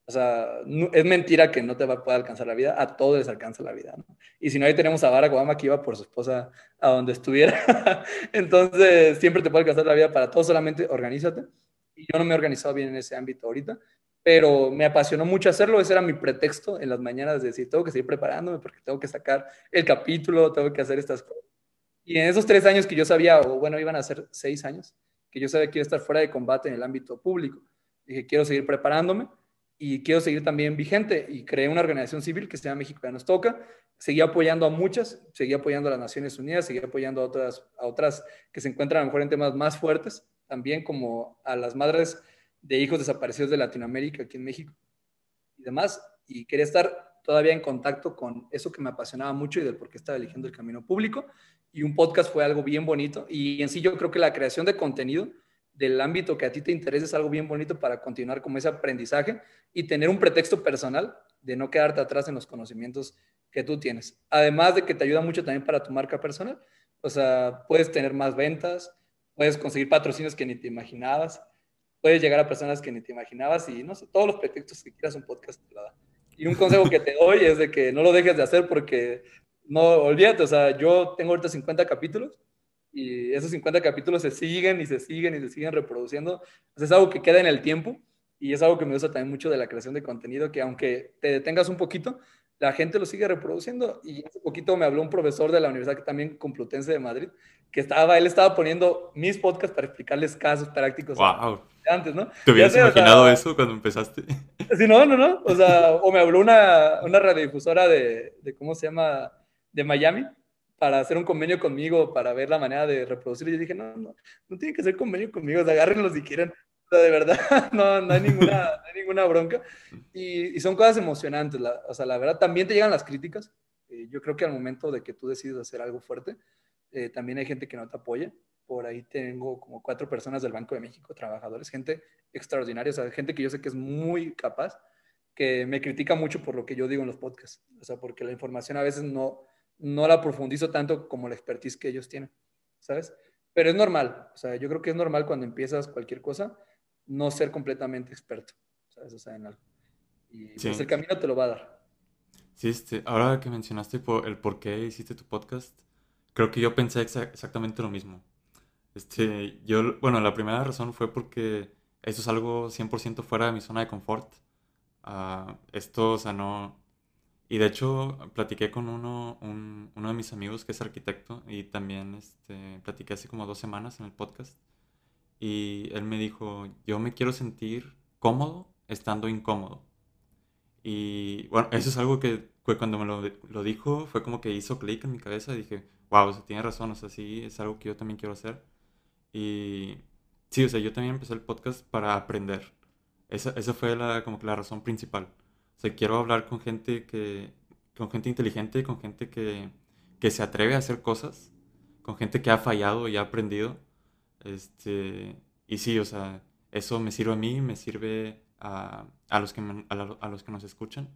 O sea, es mentira que no te va a poder alcanzar la vida, a todos les alcanza la vida, ¿no? Y si no, ahí tenemos a Barack Obama que iba por su esposa a donde estuviera. *laughs* Entonces, siempre te puede alcanzar la vida para todos, solamente organízate. Y yo no me he organizado bien en ese ámbito ahorita, pero me apasionó mucho hacerlo, ese era mi pretexto en las mañanas de decir, tengo que seguir preparándome porque tengo que sacar el capítulo, tengo que hacer estas cosas. Y en esos tres años que yo sabía, o bueno, iban a ser seis años, que yo sabía que iba a estar fuera de combate en el ámbito público, dije, quiero seguir preparándome y quiero seguir también vigente y creé una organización civil que se llama México ya nos toca. Seguí apoyando a muchas, seguí apoyando a las Naciones Unidas, seguí apoyando a otras, a otras que se encuentran a lo mejor en temas más fuertes, también como a las madres de hijos desaparecidos de Latinoamérica aquí en México y demás. Y quería estar todavía en contacto con eso que me apasionaba mucho y del por qué estaba eligiendo el camino público. Y un podcast fue algo bien bonito. Y en sí yo creo que la creación de contenido del ámbito que a ti te interesa es algo bien bonito para continuar como ese aprendizaje y tener un pretexto personal de no quedarte atrás en los conocimientos que tú tienes. Además de que te ayuda mucho también para tu marca personal. O sea, puedes tener más ventas, puedes conseguir patrocinios que ni te imaginabas, puedes llegar a personas que ni te imaginabas y no sé, todos los pretextos que quieras un podcast. Y un consejo que te doy es de que no lo dejes de hacer porque no, olvídate, o sea, yo tengo ahorita 50 capítulos y esos 50 capítulos se siguen y se siguen y se siguen reproduciendo. es algo que queda en el tiempo y es algo que me gusta también mucho de la creación de contenido, que aunque te detengas un poquito, la gente lo sigue reproduciendo. Y hace poquito me habló un profesor de la Universidad que también Complutense de Madrid, que estaba, él estaba poniendo mis podcasts para explicarles casos prácticos. Wow. Antes, ¿no? ¿Te hubieras imaginado eso cuando empezaste? *laughs* Sí, no, no, no. O sea, o me habló una, una radiodifusora de, de, ¿cómo se llama? De Miami, para hacer un convenio conmigo, para ver la manera de reproducir. Y yo dije, no, no, no tienen que hacer convenio conmigo, agárrenlo si quieren. O sea, de verdad, *laughs* no, no, hay ninguna, no hay ninguna bronca. Y, y, son cosas emocionantes, la, o sea, la verdad, también te llegan las críticas, Eh, yo creo que al momento de que tú decides hacer algo fuerte, eh, también hay gente que no te apoya. Por ahí tengo como cuatro personas del Banco de México, trabajadores, gente extraordinaria, o sea, gente que yo sé que es muy capaz, que me critica mucho por lo que yo digo en los podcasts, o sea, porque la información a veces no, no la profundizo tanto como la expertise que ellos tienen, ¿sabes? Pero es normal, o sea, yo creo que es normal cuando empiezas cualquier cosa no ser completamente experto, ¿sabes? O sea, en algo. Y pues el camino te lo va a dar. Sí, este, ahora que mencionaste por el por qué hiciste tu podcast, creo que yo pensé exactamente lo mismo. Este, yo, bueno, la primera razón fue porque esto es algo 100% fuera de mi zona de confort. Uh, esto, o sea, no, y de hecho, platiqué con uno, uno de mis amigos que es arquitecto y también este, platiqué hace como dos semanas en el podcast. Y él me dijo, yo me quiero sentir cómodo estando incómodo. Y bueno, eso es algo que cuando me lo, lo, dijo fue como que hizo clic en mi cabeza. Dije, wow, o sea, tiene razón, o sea, sí, es algo que yo también quiero hacer. Y sí, o sea, yo también empecé el podcast para aprender. Esa, esa fue la, como que la razón principal. O sea, quiero hablar con gente que, con gente inteligente, con gente que, que se atreve a hacer cosas, con gente que ha fallado y ha aprendido. Este, y sí, o sea, eso me sirve a mí, me sirve a, a los, que a, los que nos escuchan.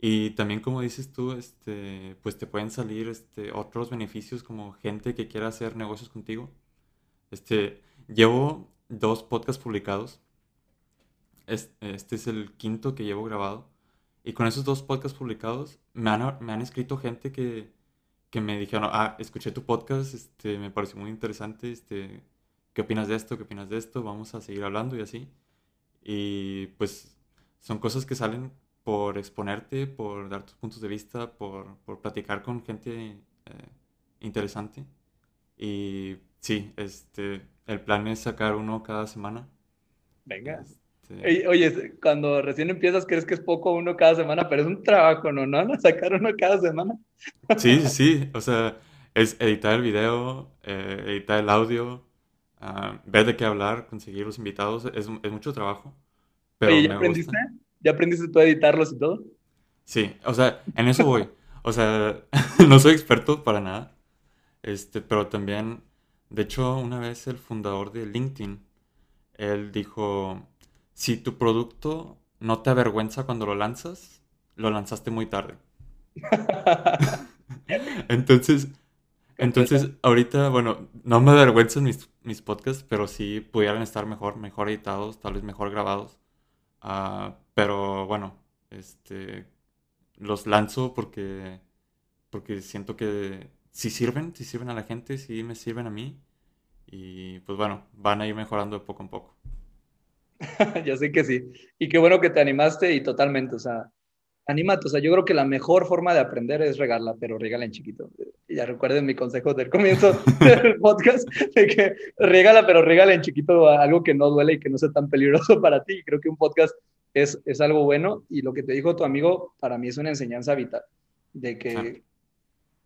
Y también, como dices tú, este, pues te pueden salir este, otros beneficios como gente que quiera hacer negocios contigo. Este, llevo dos podcasts publicados este es el quinto que llevo grabado. Y con esos dos podcasts publicados, me han, me han escrito gente que, que, me dijeron, ah, escuché tu podcast, este, me pareció muy interesante, este, ¿qué opinas de esto? ¿Qué opinas de esto? Vamos a seguir hablando y así. Y pues son cosas que salen por exponerte, por dar tus puntos de vista, por, por platicar con gente eh, interesante. Y sí, este, el plan es sacar uno cada semana. Venga. Oye, cuando recién empiezas, crees que es poco uno cada semana, pero es un trabajo, ¿no? ¿No? Sacar uno cada semana. Sí, sí, o sea, es editar el video, eh, editar el audio, ah, ver de qué hablar, conseguir los invitados, es, es mucho trabajo. Pero ¿ya aprendiste? ¿Ya aprendiste tú a editarlos y todo? Sí, o sea, en eso voy. O sea, *laughs* no soy experto para nada, este, pero también, de hecho, una vez el fundador de LinkedIn, él dijo, si tu producto no te avergüenza cuando lo lanzas, lo lanzaste muy tarde. *laughs* entonces, entonces, ahorita, bueno, no me avergüenzan mis, mis podcasts, pero sí pudieran estar mejor, mejor editados, tal vez mejor grabados. Ah, pero bueno, este, los lanzo porque, porque siento que si sirven, si sirven a la gente, si me sirven a mí. Y pues bueno, van a ir mejorando de poco en poco. *laughs* ya sé que sí. Y qué bueno que te animaste y totalmente, o sea, anímate. O sea, yo creo que la mejor forma de aprender es regarla, pero regala en chiquito. Ya recuerden mi consejo del comienzo *laughs* del podcast, de que regala, pero regala en chiquito algo que no duele y que no sea tan peligroso para ti. Creo que un podcast es, es algo bueno y lo que te dijo tu amigo, para mí es una enseñanza vital, de que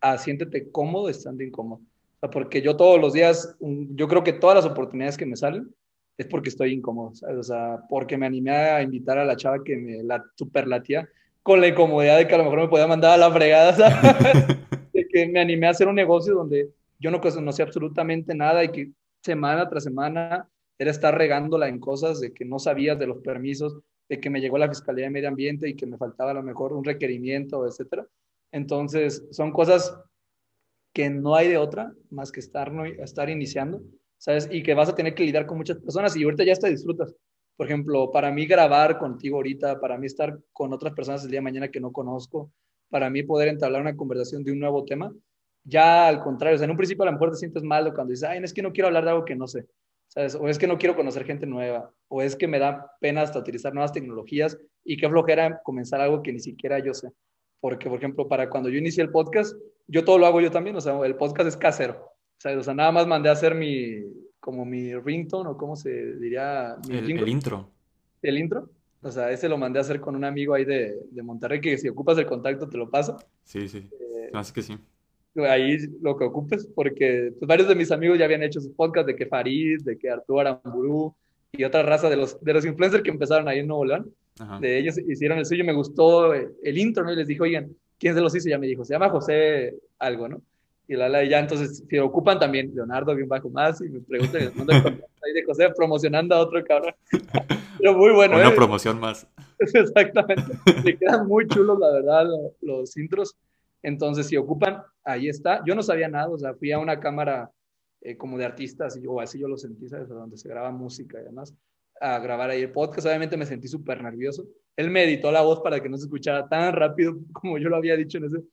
ah. siéntete cómodo estando incómodo. O sea, porque yo todos los días, yo creo que todas las oportunidades que me salen, es porque estoy incómodo, ¿sabes? O sea, porque me animé a invitar a la chava que me la superlatía con la incomodidad de que a lo mejor me podía mandar a la fregada, ¿sabes? *laughs* de que me animé a hacer un negocio donde yo no conocía absolutamente nada y que semana tras semana era estar regándola en cosas de que no sabías de los permisos, de que me llegó la Fiscalía de Medio Ambiente y que me faltaba a lo mejor un requerimiento, etcétera. Entonces, son cosas que no hay de otra más que estar, estar iniciando ¿sabes? Y que vas a tener que lidiar con muchas personas y ahorita ya te disfrutas. Por ejemplo, para mí grabar contigo ahorita, para mí estar con otras personas el día de mañana que no conozco, para mí poder entablar una conversación de un nuevo tema, ya al contrario, o sea, en un principio a lo mejor te sientes mal cuando dices, ay, es que no quiero hablar de algo que no sé, ¿sabes? O es que no quiero conocer gente nueva, o es que me da pena hasta utilizar nuevas tecnologías y qué flojera comenzar algo que ni siquiera yo sé. Porque, por ejemplo, para cuando yo inicié el podcast, yo todo lo hago yo también, o sea, el podcast es casero. O sea, nada más mandé a hacer mi, como mi ringtone o cómo se diría. el, el, intro. El intro. O sea, ese lo mandé a hacer con un amigo ahí de, de Monterrey que si ocupas el contacto te lo paso. Sí, sí. Eh, Así que sí. Ahí lo que ocupes, porque pues, varios de mis amigos ya habían hecho sus podcasts de que Farid, de que Arturo Aramburu y otra raza de los, de los influencers que empezaron ahí en Nuevo León. De ellos hicieron el suyo, me gustó el intro, ¿no? Y les dije, oigan, ¿quién se los hizo? Ya me dijo, se llama José algo, ¿no? Y la, la, ya entonces, si ocupan también Leonardo bien bajo más y me preguntan, ahí de José promocionando a otro cabrón. *laughs* Pero muy bueno. Una ¿eh? promoción más. *laughs* Exactamente. Le quedan muy chulos, la verdad, los, intros. Entonces, si ocupan, ahí está. Yo no sabía nada, o sea, fui a una cámara eh, como de artistas, o así yo lo sentí, ¿sabes? Donde se graba música y demás, a grabar ahí el podcast. Obviamente me sentí súper nervioso. Él me editó la voz para que no se escuchara tan rápido como yo lo había dicho en ese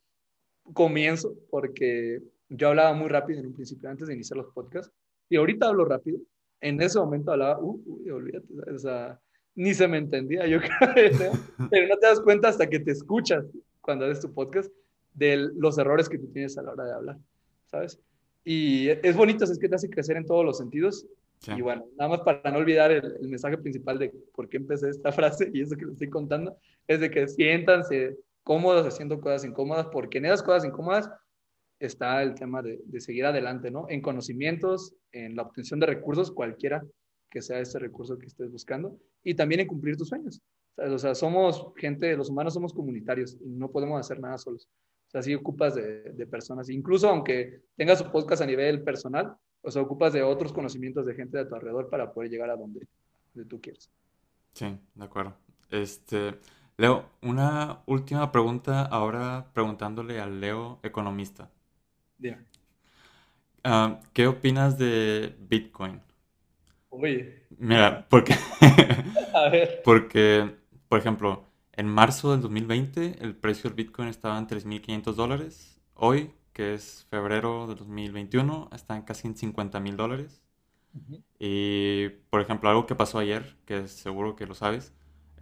comienzo, porque yo hablaba muy rápido en un principio antes de iniciar los podcasts, y ahorita hablo rápido. En ese momento hablaba, uh, uy, olvídate, o sea, ni se me entendía, yo *laughs* creo, pero no te das cuenta hasta que te escuchas cuando haces tu podcast de los errores que tú tienes a la hora de hablar, ¿sabes? Y es bonito, es que te hace crecer en todos los sentidos. Y bueno, nada más para no olvidar el, el, mensaje principal de por qué empecé esta *laughs* frase y eso que les estoy contando, es de que siéntanse cómodos haciendo cosas incómodas, porque en esas cosas incómodas está el tema de, seguir adelante, ¿no? En conocimientos, en la obtención de recursos, cualquiera que sea ese recurso que estés buscando, y también en cumplir tus sueños. O sea, somos gente, los humanos somos comunitarios y no podemos hacer nada solos. O sea, si ocupas de, personas, incluso aunque tengas su podcast a nivel personal, o sea, ocupas de otros conocimientos de gente de tu alrededor para poder llegar a donde, donde tú quieres. Sí, de acuerdo. Este, Leo, una última pregunta ahora preguntándole al Leo economista. Ah, ¿Qué opinas de Bitcoin? Oye. Mira, porque, *laughs* A ver. *laughs* porque, por ejemplo, en marzo del 2020 el precio del Bitcoin estaba en 3.500 dólares. Hoy, que es febrero del 2021, está en casi en 50 mil dólares. Y, por ejemplo, algo que pasó ayer, que seguro que lo sabes,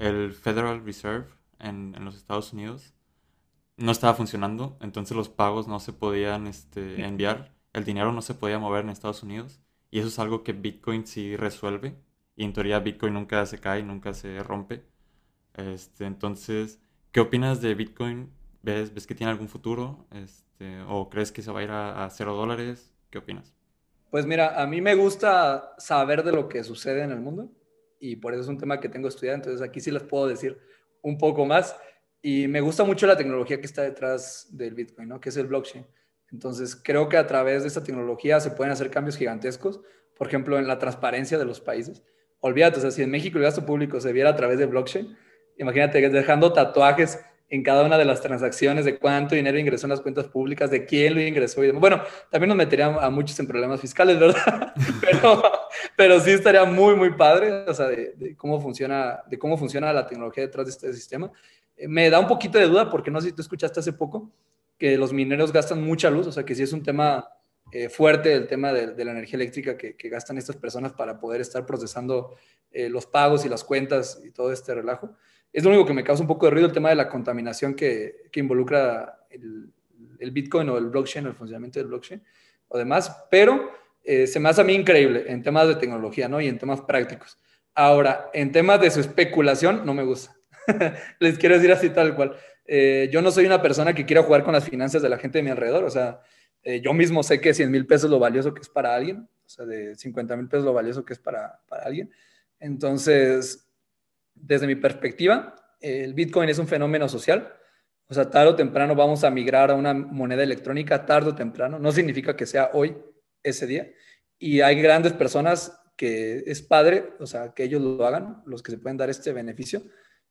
el Federal Reserve en, los Estados Unidos no estaba funcionando, entonces los pagos no se podían este, enviar, el dinero no se podía mover en Estados Unidos y eso es algo que Bitcoin sí resuelve y en teoría Bitcoin nunca se cae, nunca se rompe. Este, entonces, ¿qué opinas de Bitcoin? ¿Ves, ¿Ves que tiene algún futuro? Este, ¿O crees que se va a ir a, a cero dólares? ¿Qué opinas? Pues mira, a mí me gusta saber de lo que sucede en el mundo y por eso es un tema que tengo estudiado, entonces aquí sí les puedo decir un poco más. Y me gusta mucho la tecnología que está detrás del Bitcoin, ¿no? que es el blockchain. Entonces, creo que a través de esta tecnología se pueden hacer cambios gigantescos, por ejemplo, en la transparencia de los países. Olvídate, o sea, si en México el gasto público se viera a través de blockchain, imagínate dejando tatuajes en cada una de las transacciones de cuánto dinero ingresó en las cuentas públicas, de quién lo ingresó y demás. Bueno, también nos metería a muchos en problemas fiscales, ¿verdad? *laughs* pero, pero sí estaría muy, muy padre, o sea, de, cómo funciona, de cómo funciona la tecnología detrás de este sistema. Eh, me da un poquito de duda, porque no sé si tú escuchaste hace poco, que los mineros gastan mucha luz, o sea, que sí es un tema eh, fuerte el tema de, la energía eléctrica que, gastan estas personas para poder estar procesando eh, los pagos y las cuentas y todo este relajo es lo único que me causa un poco de ruido el tema de la contaminación que, que involucra el, el, Bitcoin o el blockchain, el funcionamiento del blockchain o demás, pero eh, se me hace a mí increíble en temas de tecnología, ¿no? Y en temas prácticos. Ahora, en temas de su especulación, no me gusta. *laughs* Les quiero decir así tal cual. Eh, yo no soy una persona que quiera jugar con las finanzas de la gente de mi alrededor, o sea, eh, yo mismo sé que 100 mil pesos es lo valioso que es para alguien, o sea, de 50 mil pesos lo valioso que es para, para alguien. Entonces, desde mi perspectiva, el Bitcoin es un fenómeno social. O sea, tarde o temprano vamos a migrar a una moneda electrónica, tarde o temprano. No significa que sea hoy, ese día. Y hay grandes personas que es padre, o sea, que ellos lo hagan, los que se pueden dar este beneficio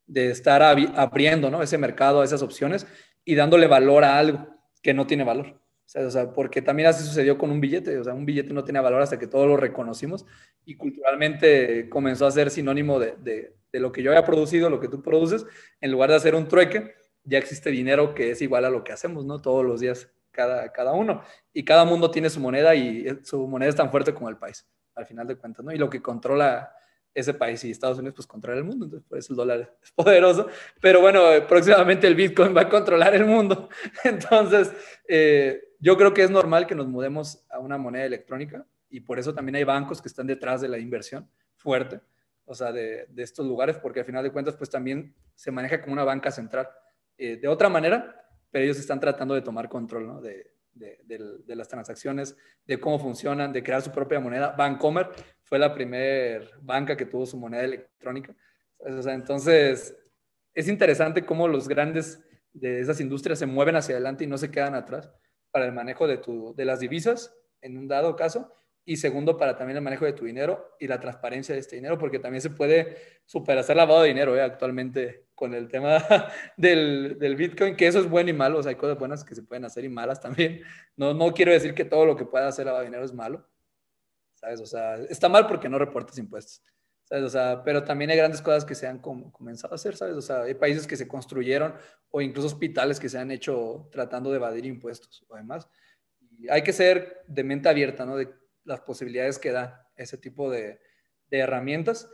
de estar abriendo ¿no? ese mercado, esas opciones y dándole valor a algo que no tiene valor. O sea, porque también así sucedió con un billete, o sea, un billete no tenía valor hasta que todos lo reconocimos y culturalmente comenzó a ser sinónimo de, de, de, lo que yo había producido, lo que tú produces, en lugar de hacer un trueque, ya existe dinero que es igual a lo que hacemos, ¿no? Todos los días, cada, cada uno. Y cada mundo tiene su moneda y su moneda es tan fuerte como el país, al final de cuentas, ¿no? Y lo que controla ese país y Estados Unidos pues controla el mundo, entonces por el dólar *laughs* es poderoso, pero bueno, próximamente el Bitcoin va a controlar el mundo, *laughs* entonces eh, yo creo que es normal que nos mudemos a una moneda electrónica y por eso también hay bancos que están detrás de la inversión fuerte, o sea, de, estos lugares, porque al final de cuentas, pues también se maneja como una banca central. Eh, de otra manera, pero ellos están tratando de tomar control ¿no? de, de, las transacciones, de cómo funcionan, de crear su propia moneda. Bancomer fue la primera banca que tuvo su moneda electrónica. O entonces, es interesante cómo los grandes de esas industrias se mueven hacia adelante y no se quedan atrás para el manejo de, tu, de las divisas, en un dado caso, y segundo, para también el manejo de tu dinero y la transparencia de este dinero, porque también se puede super hacer lavado de dinero ¿eh? actualmente con el tema *laughs* del, del, Bitcoin, que eso es bueno y malo, o sea, hay cosas buenas que se pueden hacer y malas también. No, no quiero decir que todo lo que pueda hacer lavado de dinero es malo, ¿sabes? O sea, está mal porque no reportas impuestos. ¿sabes? O sea, pero también hay grandes cosas que se han comenzado a hacer, ¿sabes? O sea, hay países que se construyeron o incluso hospitales que se han hecho tratando de evadir impuestos o demás. Y hay que ser de mente abierta, ¿no? De las posibilidades que da ese tipo de, de herramientas.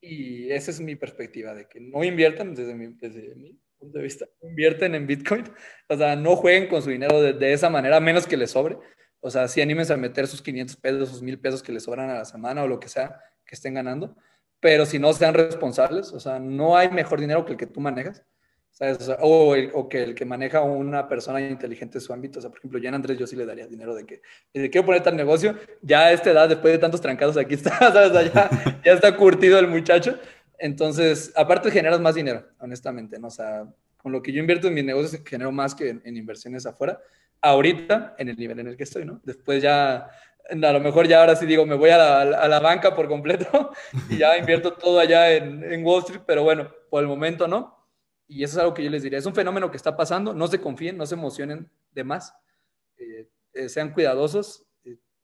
Y esa es mi perspectiva, de que no inviertan desde mi, desde mi punto de vista, invierten en Bitcoin, o sea, no jueguen con su dinero de, esa manera, menos que les sobre. O sea, sí anímense a meter sus 500 pesos, sus 1000 pesos que les sobran a la semana o lo que sea que estén ganando, pero si no sean responsables, o sea, no hay mejor dinero que el que tú manejas, ¿sabes? O, o, que el que maneja una persona inteligente en su ámbito, o sea, por ejemplo, ya en Andrés yo sí le daría dinero de que, de quiero poner tal negocio, ya a esta edad, después de tantos trancados, aquí está, *laughs* ¿sabes? Ya, ya está curtido el muchacho, entonces, aparte generas más dinero, honestamente, ¿no? O sea, con lo que yo invierto en mis negocios genero más que en, en inversiones afuera, ahorita, en el nivel en el que estoy, ¿no? Después ya a lo mejor ya ahora sí digo, me voy a la, banca por completo *laughs* y ya invierto todo allá en, Wall Street, pero bueno, por el momento no. Y eso es algo que yo les diría, es un fenómeno que está pasando, no se confíen, no se emocionen de más, eh, eh, sean cuidadosos,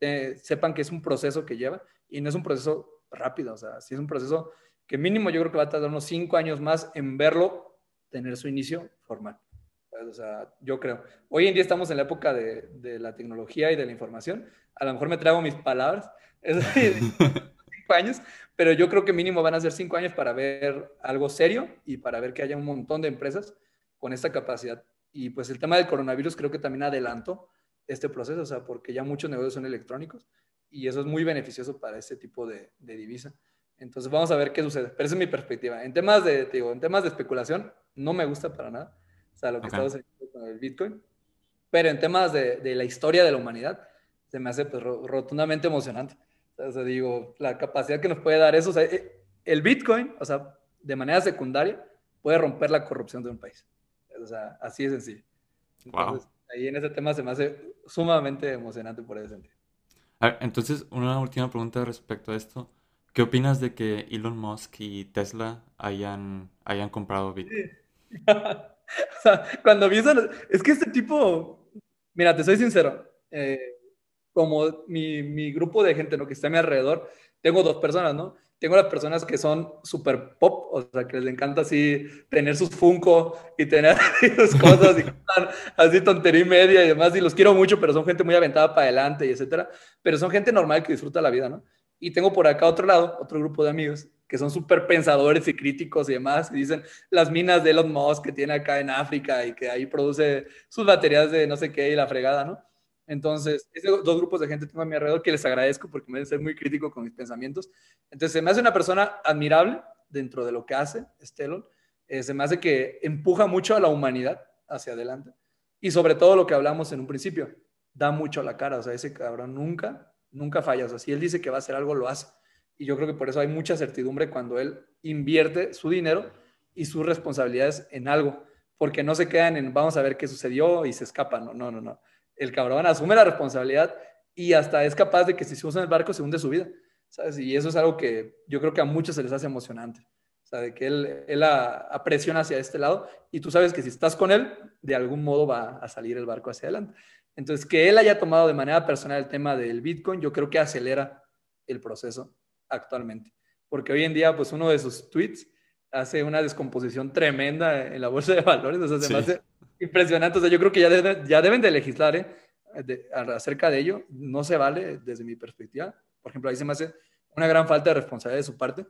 eh, sepan que es un proceso que lleva y no es un proceso rápido, o sea, sí es un proceso que mínimo yo creo que va a tardar unos cinco años más en verlo tener su inicio formal. O sea, yo creo. Hoy en día estamos en la época de, de la tecnología y de la información. A lo mejor me trago mis palabras. *laughs* Es cinco años, pero yo creo que mínimo van a ser cinco años para ver algo serio y para ver que haya un montón de empresas con esta capacidad. Y pues el tema del coronavirus creo que también adelantó este proceso, o sea, porque ya muchos negocios son electrónicos y eso es muy beneficioso para este tipo de, de divisa. Entonces vamos a ver qué sucede. Pero esa es mi perspectiva. En temas de, digo, en temas de especulación, no me gusta para nada o sea, lo que estamos haciendo con el Bitcoin. Pero en temas de, de, la historia de la humanidad, se me hace pues, rotundamente emocionante. O sea, digo, la capacidad que nos puede dar eso, o sea, eh, el Bitcoin, o sea, de manera secundaria, puede romper la corrupción de un país. O sea, así de sencillo. Entonces, ahí en ese tema se me hace sumamente emocionante por ese sentido. entonces, una última pregunta respecto a esto. ¿Qué opinas de que Elon Musk y Tesla hayan, hayan comprado Bitcoin? *laughs* o sea, cuando vi es que este tipo, mira, te soy sincero, eh, como mi, mi, grupo de gente ¿no? que está a mi alrededor, tengo dos personas, ¿no? Tengo las personas que son súper pop, o sea, que les encanta así tener sus Funko y tener *laughs* sus cosas, y *laughs* así tontería y media y demás, y los quiero mucho, pero son gente muy aventada para adelante y etcétera, pero son gente normal que disfruta la vida, ¿no? Y tengo por acá otro lado, otro grupo de amigos que son súper pensadores y críticos y demás, y dicen las minas de Elon Musk que tiene acá en África y que ahí produce sus baterías de no sé qué y la fregada, ¿no? Entonces, esos dos grupos de gente tengo a mi alrededor que les agradezco porque me deben ser muy crítico con mis pensamientos. Entonces, se me hace una persona admirable dentro de lo que hace Estelon. Eh, se me hace que empuja mucho a la humanidad hacia adelante. Y sobre todo lo que hablamos en un principio, da mucho a la cara. O sea, ese cabrón nunca, nunca falla. O sea, si él dice que va a hacer algo, lo hace. Y yo creo que por eso hay mucha certidumbre cuando él invierte su dinero y sus responsabilidades en algo, porque no se quedan en vamos a ver qué sucedió y se escapan. No, no, no, no. El cabrón asume la responsabilidad y hasta es capaz de que si se usa en el barco se hunde su vida. Y eso es algo que yo creo que a muchos se les hace emocionante. O sea, de que él, él apresiona hacia este lado y tú sabes que si estás con él, de algún modo va a salir el barco hacia adelante. Entonces, que él haya tomado de manera personal el tema del Bitcoin, yo creo que acelera el proceso actualmente. Porque hoy en día, pues uno de sus tweets hace una descomposición tremenda en la bolsa de valores, o sea, se me hace impresionante. O sea, yo creo que ya, ya deben de legislar ¿eh? acerca de ello. No se vale desde mi perspectiva. Por ejemplo, ahí se me hace una gran falta de responsabilidad de su parte,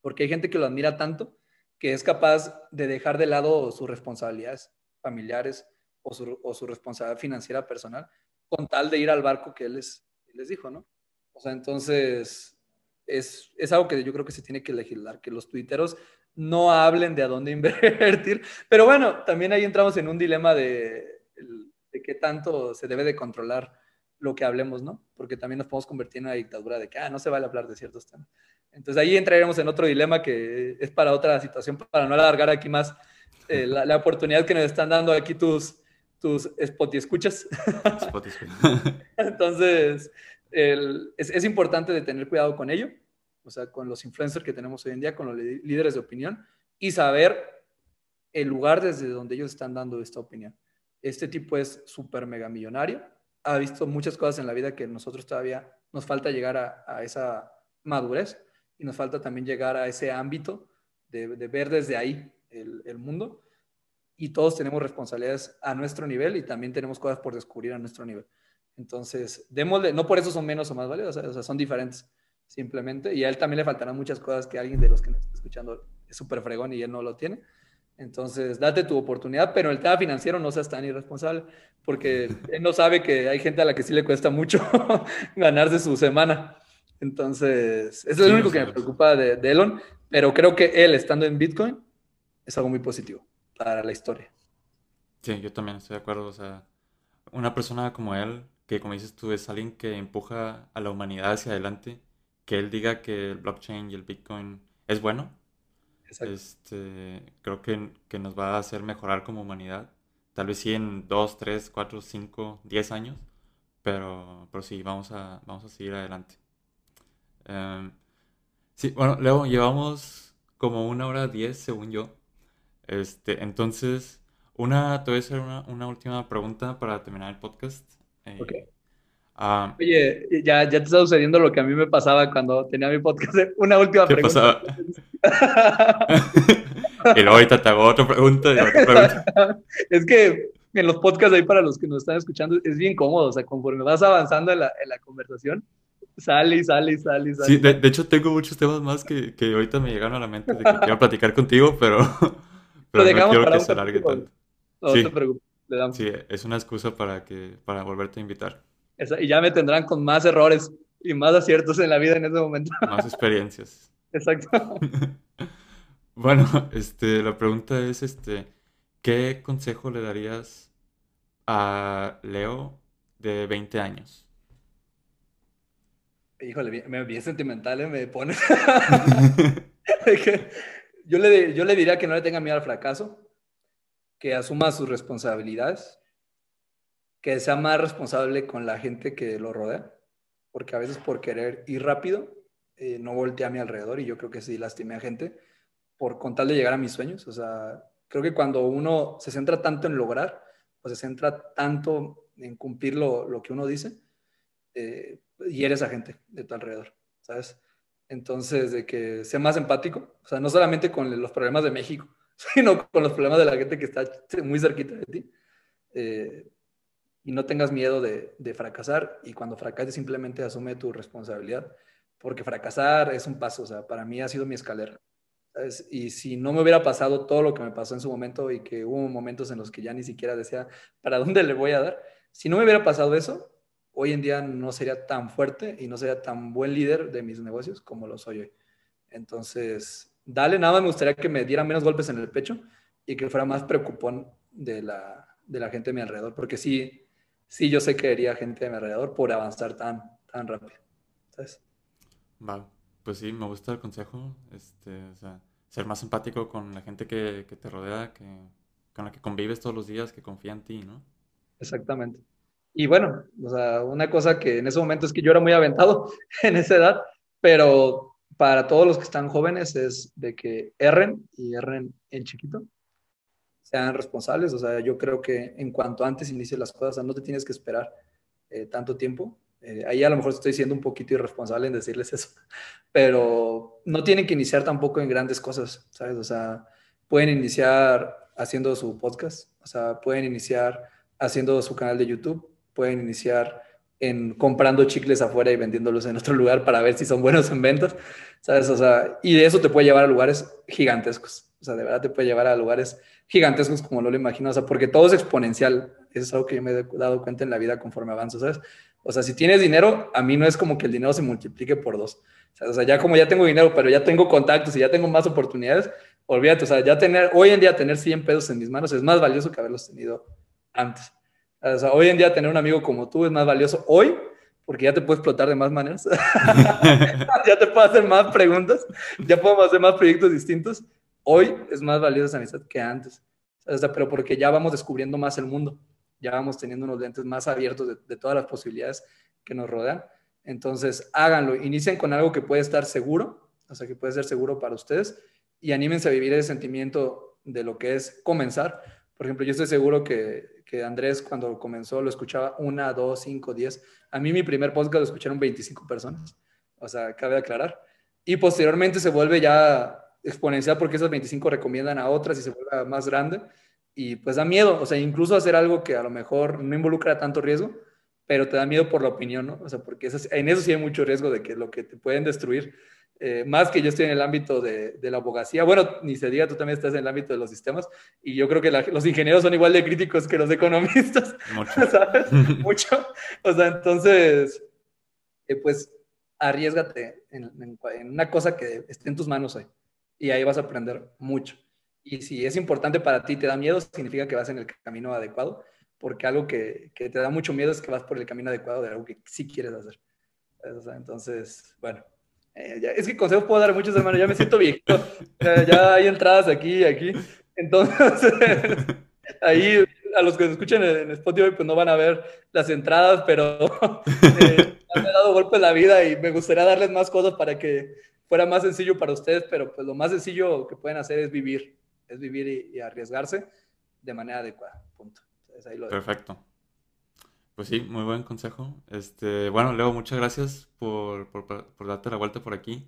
porque hay gente que lo admira tanto que es capaz de dejar de lado sus responsabilidades familiares o su, o su responsabilidad financiera personal con tal de ir al barco que él les, les dijo, ¿no? O sea, entonces, es, es, algo que yo creo que se tiene que legislar, que los tuiteros no hablen de a dónde *laughs* invertir. Pero bueno, también ahí entramos en un dilema de, de qué tanto se debe de controlar lo que hablemos, ¿no? Porque también nos podemos convertir en una dictadura de que ah, no se vale hablar de ciertos temas. Entonces ahí entraremos en otro dilema que es para otra situación, para no alargar aquí más eh, la, oportunidad que nos están dando aquí tus, tus Spotify escuchas. *laughs* Entonces, es, importante de tener cuidado con ello, o sea, con los influencers que tenemos hoy en día, con los líderes de opinión y saber el lugar desde donde ellos están dando esta opinión. Este tipo es súper mega millonario, ha visto muchas cosas en la vida que nosotros todavía nos falta llegar a, esa madurez y nos falta también llegar a ese ámbito de, ver desde ahí el, mundo. Y todos tenemos responsabilidades a nuestro nivel y también tenemos cosas por descubrir a nuestro nivel. Entonces, démosle, no por eso son menos o más valiosas, o sea, son diferentes simplemente. Y a él también le faltarán muchas cosas que alguien de los que nos está escuchando es súper fregón y él no lo tiene. Entonces, date tu oportunidad, pero en el tema financiero no seas tan irresponsable, porque *laughs* él no sabe que hay gente a la que sí le cuesta mucho *laughs* ganarse su semana. Entonces, eso es lo único que me preocupa de, de, Elon, pero creo que él estando en Bitcoin es algo muy positivo para la historia. Sí, yo también estoy de acuerdo. O sea, una persona como él, que como dices tú, es alguien que empuja a la humanidad hacia adelante, que él diga que el blockchain y el Bitcoin es bueno, este, creo que, que, nos va a hacer mejorar como humanidad. Tal vez sí en 2, 3, 4, 5, 10 años, pero, pero sí, vamos a, vamos a seguir adelante. Em, sí, bueno, luego llevamos como una hora 10 según yo. Este, entonces, una, te voy a hacer una, una última pregunta para terminar el podcast. Eh, Ah, Oye, ya, ya te está sucediendo lo que a mí me pasaba cuando tenía mi podcast. *laughs* Una última ¿Qué pregunta. Pasaba? *laughs* y luego ahorita te hago otra pregunta, y otra pregunta. *laughs* es que en los podcasts ahí para los que nos están escuchando es bien cómodo. O sea, conforme vas avanzando en la, en la conversación, sale y sale y sale. sale. Sí, de, de, hecho tengo muchos temas más que, que ahorita me llegaron a la mente de que quiero platicar contigo, pero, pero no quiero que se alargue tanto. No, sí. te preocupes. Le. Sí, es una excusa para, que, para volverte a invitar y ya me tendrán con más errores y más aciertos en la vida en ese momento. *laughs* Más experiencias. Exacto. *laughs* bueno, este, la pregunta es, este, ¿qué consejo le darías a Leo de 20 años? Híjole, me bien sentimental, ¿eh? me pone. *laughs* yo, le, yo le diría que no le tenga miedo al fracaso, que asuma sus responsabilidades que sea más responsable con la gente que lo rodea, porque a veces por querer ir rápido, eh, no volteé a mi alrededor y yo creo que sí lastimé a gente por con tal de llegar a mis sueños. O sea, creo que cuando uno se centra tanto en lograr, o se centra tanto en cumplir lo, lo que uno dice, eh, y eres a gente de tu alrededor, ¿sabes? Entonces, de que sea más empático, o sea, no solamente con los problemas de México, *laughs* sino con los problemas de la gente que está muy cerquita de ti. Eh, y no tengas miedo de, fracasar y cuando fracases simplemente asume tu responsabilidad, porque fracasar es un paso, o sea, para mí ha sido mi escalera. Y si no me hubiera pasado todo lo que me pasó en su momento y que hubo momentos en los que ya ni siquiera decía, ¿para dónde le voy a dar? Si no me hubiera pasado eso, hoy en día no sería tan fuerte y no sería tan buen líder de mis negocios como lo soy hoy. Entonces, dale, nada más me gustaría que me diera menos golpes en el pecho y que fuera más preocupón de la, de la gente a mi alrededor, porque sí, sí yo sé que haría gente de mi alrededor por avanzar tan, tan rápido. ¿Sabes? Vale, pues sí, me gusta el consejo. Este, o sea, ser más empático con la gente que, que te rodea, que, con la que convives todos los días, que confía en ti, ¿no? Exactamente. Y bueno, o sea, una cosa que en ese momento es que yo era muy aventado *laughs* en esa edad, pero para todos los que están jóvenes es de que erren y erren en chiquito sean responsables. O sea, yo creo que en cuanto antes inicies las cosas, no te tienes que esperar eh, tanto tiempo. Eh, ahí a lo mejor estoy siendo un poquito irresponsable en decirles eso, *laughs* pero no tienen que iniciar tampoco en grandes cosas, ¿sabes? O sea, pueden iniciar haciendo su podcast, o sea, pueden iniciar haciendo su canal de YouTube, pueden iniciar en comprando chicles afuera y vendiéndolos en otro lugar para ver si son buenos en ventas, ¿sabes? O sea, y de eso te puede llevar a lugares gigantescos, o sea, de verdad te puede llevar a lugares gigantescos como no lo imagino, o sea, porque todo es exponencial. Eso es algo que yo me he dado cuenta en la vida conforme avanzo, ¿sabes? O sea, si tienes dinero, a mí no es como que el dinero se multiplique por dos. O sea, ya como ya tengo dinero, pero ya tengo contactos y ya tengo más oportunidades, olvídate, o sea, ya tener, hoy en día tener 100 pesos en mis manos es más valioso que haberlos tenido antes. Hoy en día tener un amigo como tú es más valioso hoy porque ya te puedo explotar de más maneras. *laughs* ya te puedo hacer más preguntas, ya podemos hacer más proyectos distintos hoy es más valiosa esa amistad que antes. Pero porque ya vamos descubriendo más el mundo, ya vamos teniendo unos lentes más abiertos de, de todas las posibilidades que nos rodean. Entonces, háganlo, inicien con algo que puede estar seguro, o sea, que puede ser seguro para ustedes y anímense a vivir ese sentimiento de lo que es comenzar. Por ejemplo, yo estoy seguro que, que Andrés cuando comenzó lo escuchaba una, dos, cinco, diez. A mí mi primer podcast lo escucharon 25 personas, o sea, cabe aclarar. Y posteriormente se vuelve ya exponencial porque esas 25 recomiendan a otras y se vuelve más grande. Y pues da miedo, o sea, incluso hacer algo que a lo mejor no involucra tanto riesgo, pero te da miedo por la opinión, ¿no? O sea, porque en eso sí hay mucho riesgo de que lo que te pueden destruir eh, más que yo estoy en el ámbito de, de, la abogacía, bueno, ni se diga, tú también estás en el ámbito de los sistemas, y yo creo que los ingenieros son igual de críticos que los economistas, Mucho. *laughs* ¿sabes? *laughs* Mucho. O sea, entonces, eh, pues arriesgate en, en, en, una cosa que esté en tus manos hoy, y ahí vas a aprender mucho. Y si es importante para ti, te da miedo, significa que vas en el camino adecuado, porque algo que, que te da mucho miedo es que vas por el camino adecuado de algo que sí quieres hacer. O sea, entonces, bueno, eh, es que consejos puedo dar muchos, hermanos. Ya me siento viejito. ya hay entradas aquí y aquí. Entonces, *laughs* ahí a los que escuchan en Spotify, pues no van a ver las entradas, pero *laughs* eh, me ha dado golpe en la vida y me gustaría darles más cosas para que fuera más sencillo para ustedes, pero pues lo más sencillo que pueden hacer es vivir, es vivir y, arriesgarse de manera adecuada. Punto. Perfecto. Pues sí, muy buen consejo. Este, bueno, Leo, muchas gracias por, por, por, darte la vuelta por aquí.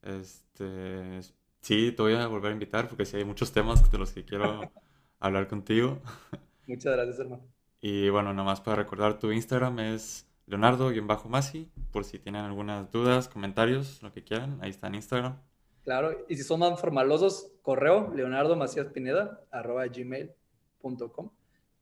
Este, sí, te voy a volver a invitar porque sí hay muchos temas de los que quiero *laughs* hablar contigo. Muchas gracias, hermano. Y bueno, nada más para recordar, tu Instagram es leonardo-masi, por si tienen algunas dudas, comentarios, lo que quieran, ahí está en Instagram. Claro, y si son más formalosos, correo leonardo arroba gmail.com.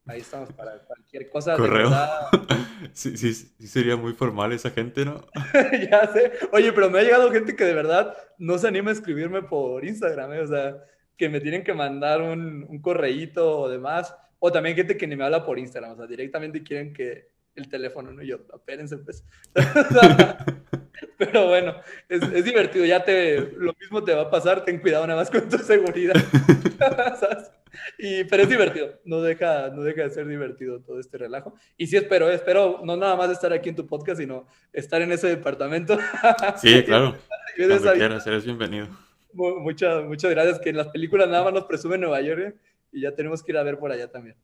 Ahí estamos para cualquier cosa. Correo. *laughs* sí, sí, sí, sería muy formal esa gente, ¿no? *laughs* ya sé. Oye, pero me ha llegado gente que de verdad no se anima a escribirme por Instagram, ¿eh? O sea, que me tienen que mandar un, un correíto o demás. O también gente que ni me habla por Instagram, o sea, directamente quieren que el teléfono, ¿no? Y yo, espérense, pues. *laughs* *laughs* pero bueno, es, es, divertido, ya te, lo mismo te va a pasar, ten cuidado nada más con tu seguridad. *laughs* Y, pero es divertido, no deja, no deja de ser divertido todo este relajo. Y sí espero, espero no nada más estar aquí en tu podcast, sino estar en ese departamento. *laughs* Sí, claro. Cuando quieras, eres bienvenido. Muchas, muchas gracias, que en las películas nada más nos presumen Nueva York ¿eh? y ya tenemos que ir a ver por allá también.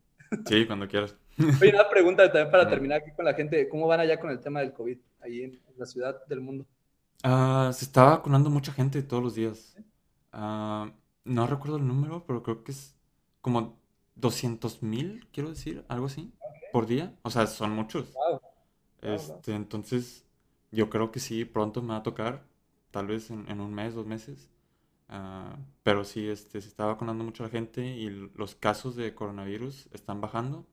Sí, cuando quieras. Oye, una pregunta también para terminar aquí con la gente, ¿cómo van allá con el tema del COVID, ahí en la ciudad del mundo? Uh, se está vacunando mucha gente todos los días. Uh, no recuerdo el número, pero creo que es como 200 mil, quiero decir, algo así, por día. O sea, son muchos. Este, entonces, yo creo que sí, pronto me va a tocar, tal vez en, un mes, dos meses. Ah, pero sí, este, se está vacunando mucho la gente y los casos de coronavirus están bajando.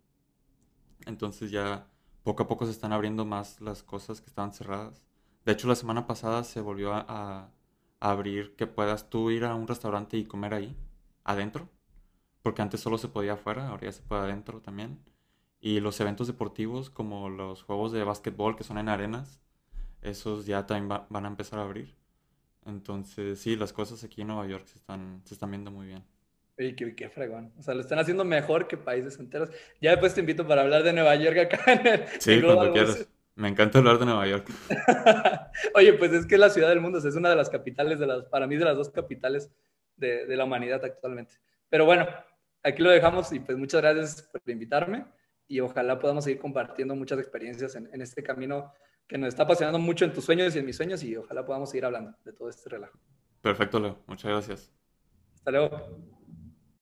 Entonces ya poco a poco se están abriendo más las cosas que estaban cerradas. De hecho, la semana pasada se volvió a, a abrir que puedas tú ir a un restaurante y comer ahí, adentro porque antes solo se podía afuera, ahora ya se puede adentro también. Y los eventos deportivos como los juegos de básquetbol que son en arenas, esos ya también van a empezar a abrir. Entonces, sí, las cosas aquí en Nueva York se están, se están viendo muy bien. Oye, qué, qué, fregón. O sea, lo están haciendo mejor que países enteros. Ya después te invito para hablar de Nueva York acá en el, Sí, cuando quieras. Me encanta hablar de Nueva York. *laughs* Oye, pues es que es la ciudad del mundo, es una de las capitales, de las, para mí, de las dos capitales de, de la humanidad actualmente. Pero bueno, aquí lo dejamos y pues muchas gracias por invitarme y ojalá podamos seguir compartiendo muchas experiencias en, en, este camino que nos está apasionando mucho en tus sueños y en mis sueños y ojalá podamos seguir hablando de todo este relajo. Perfecto, Leo. Muchas gracias. Hasta luego.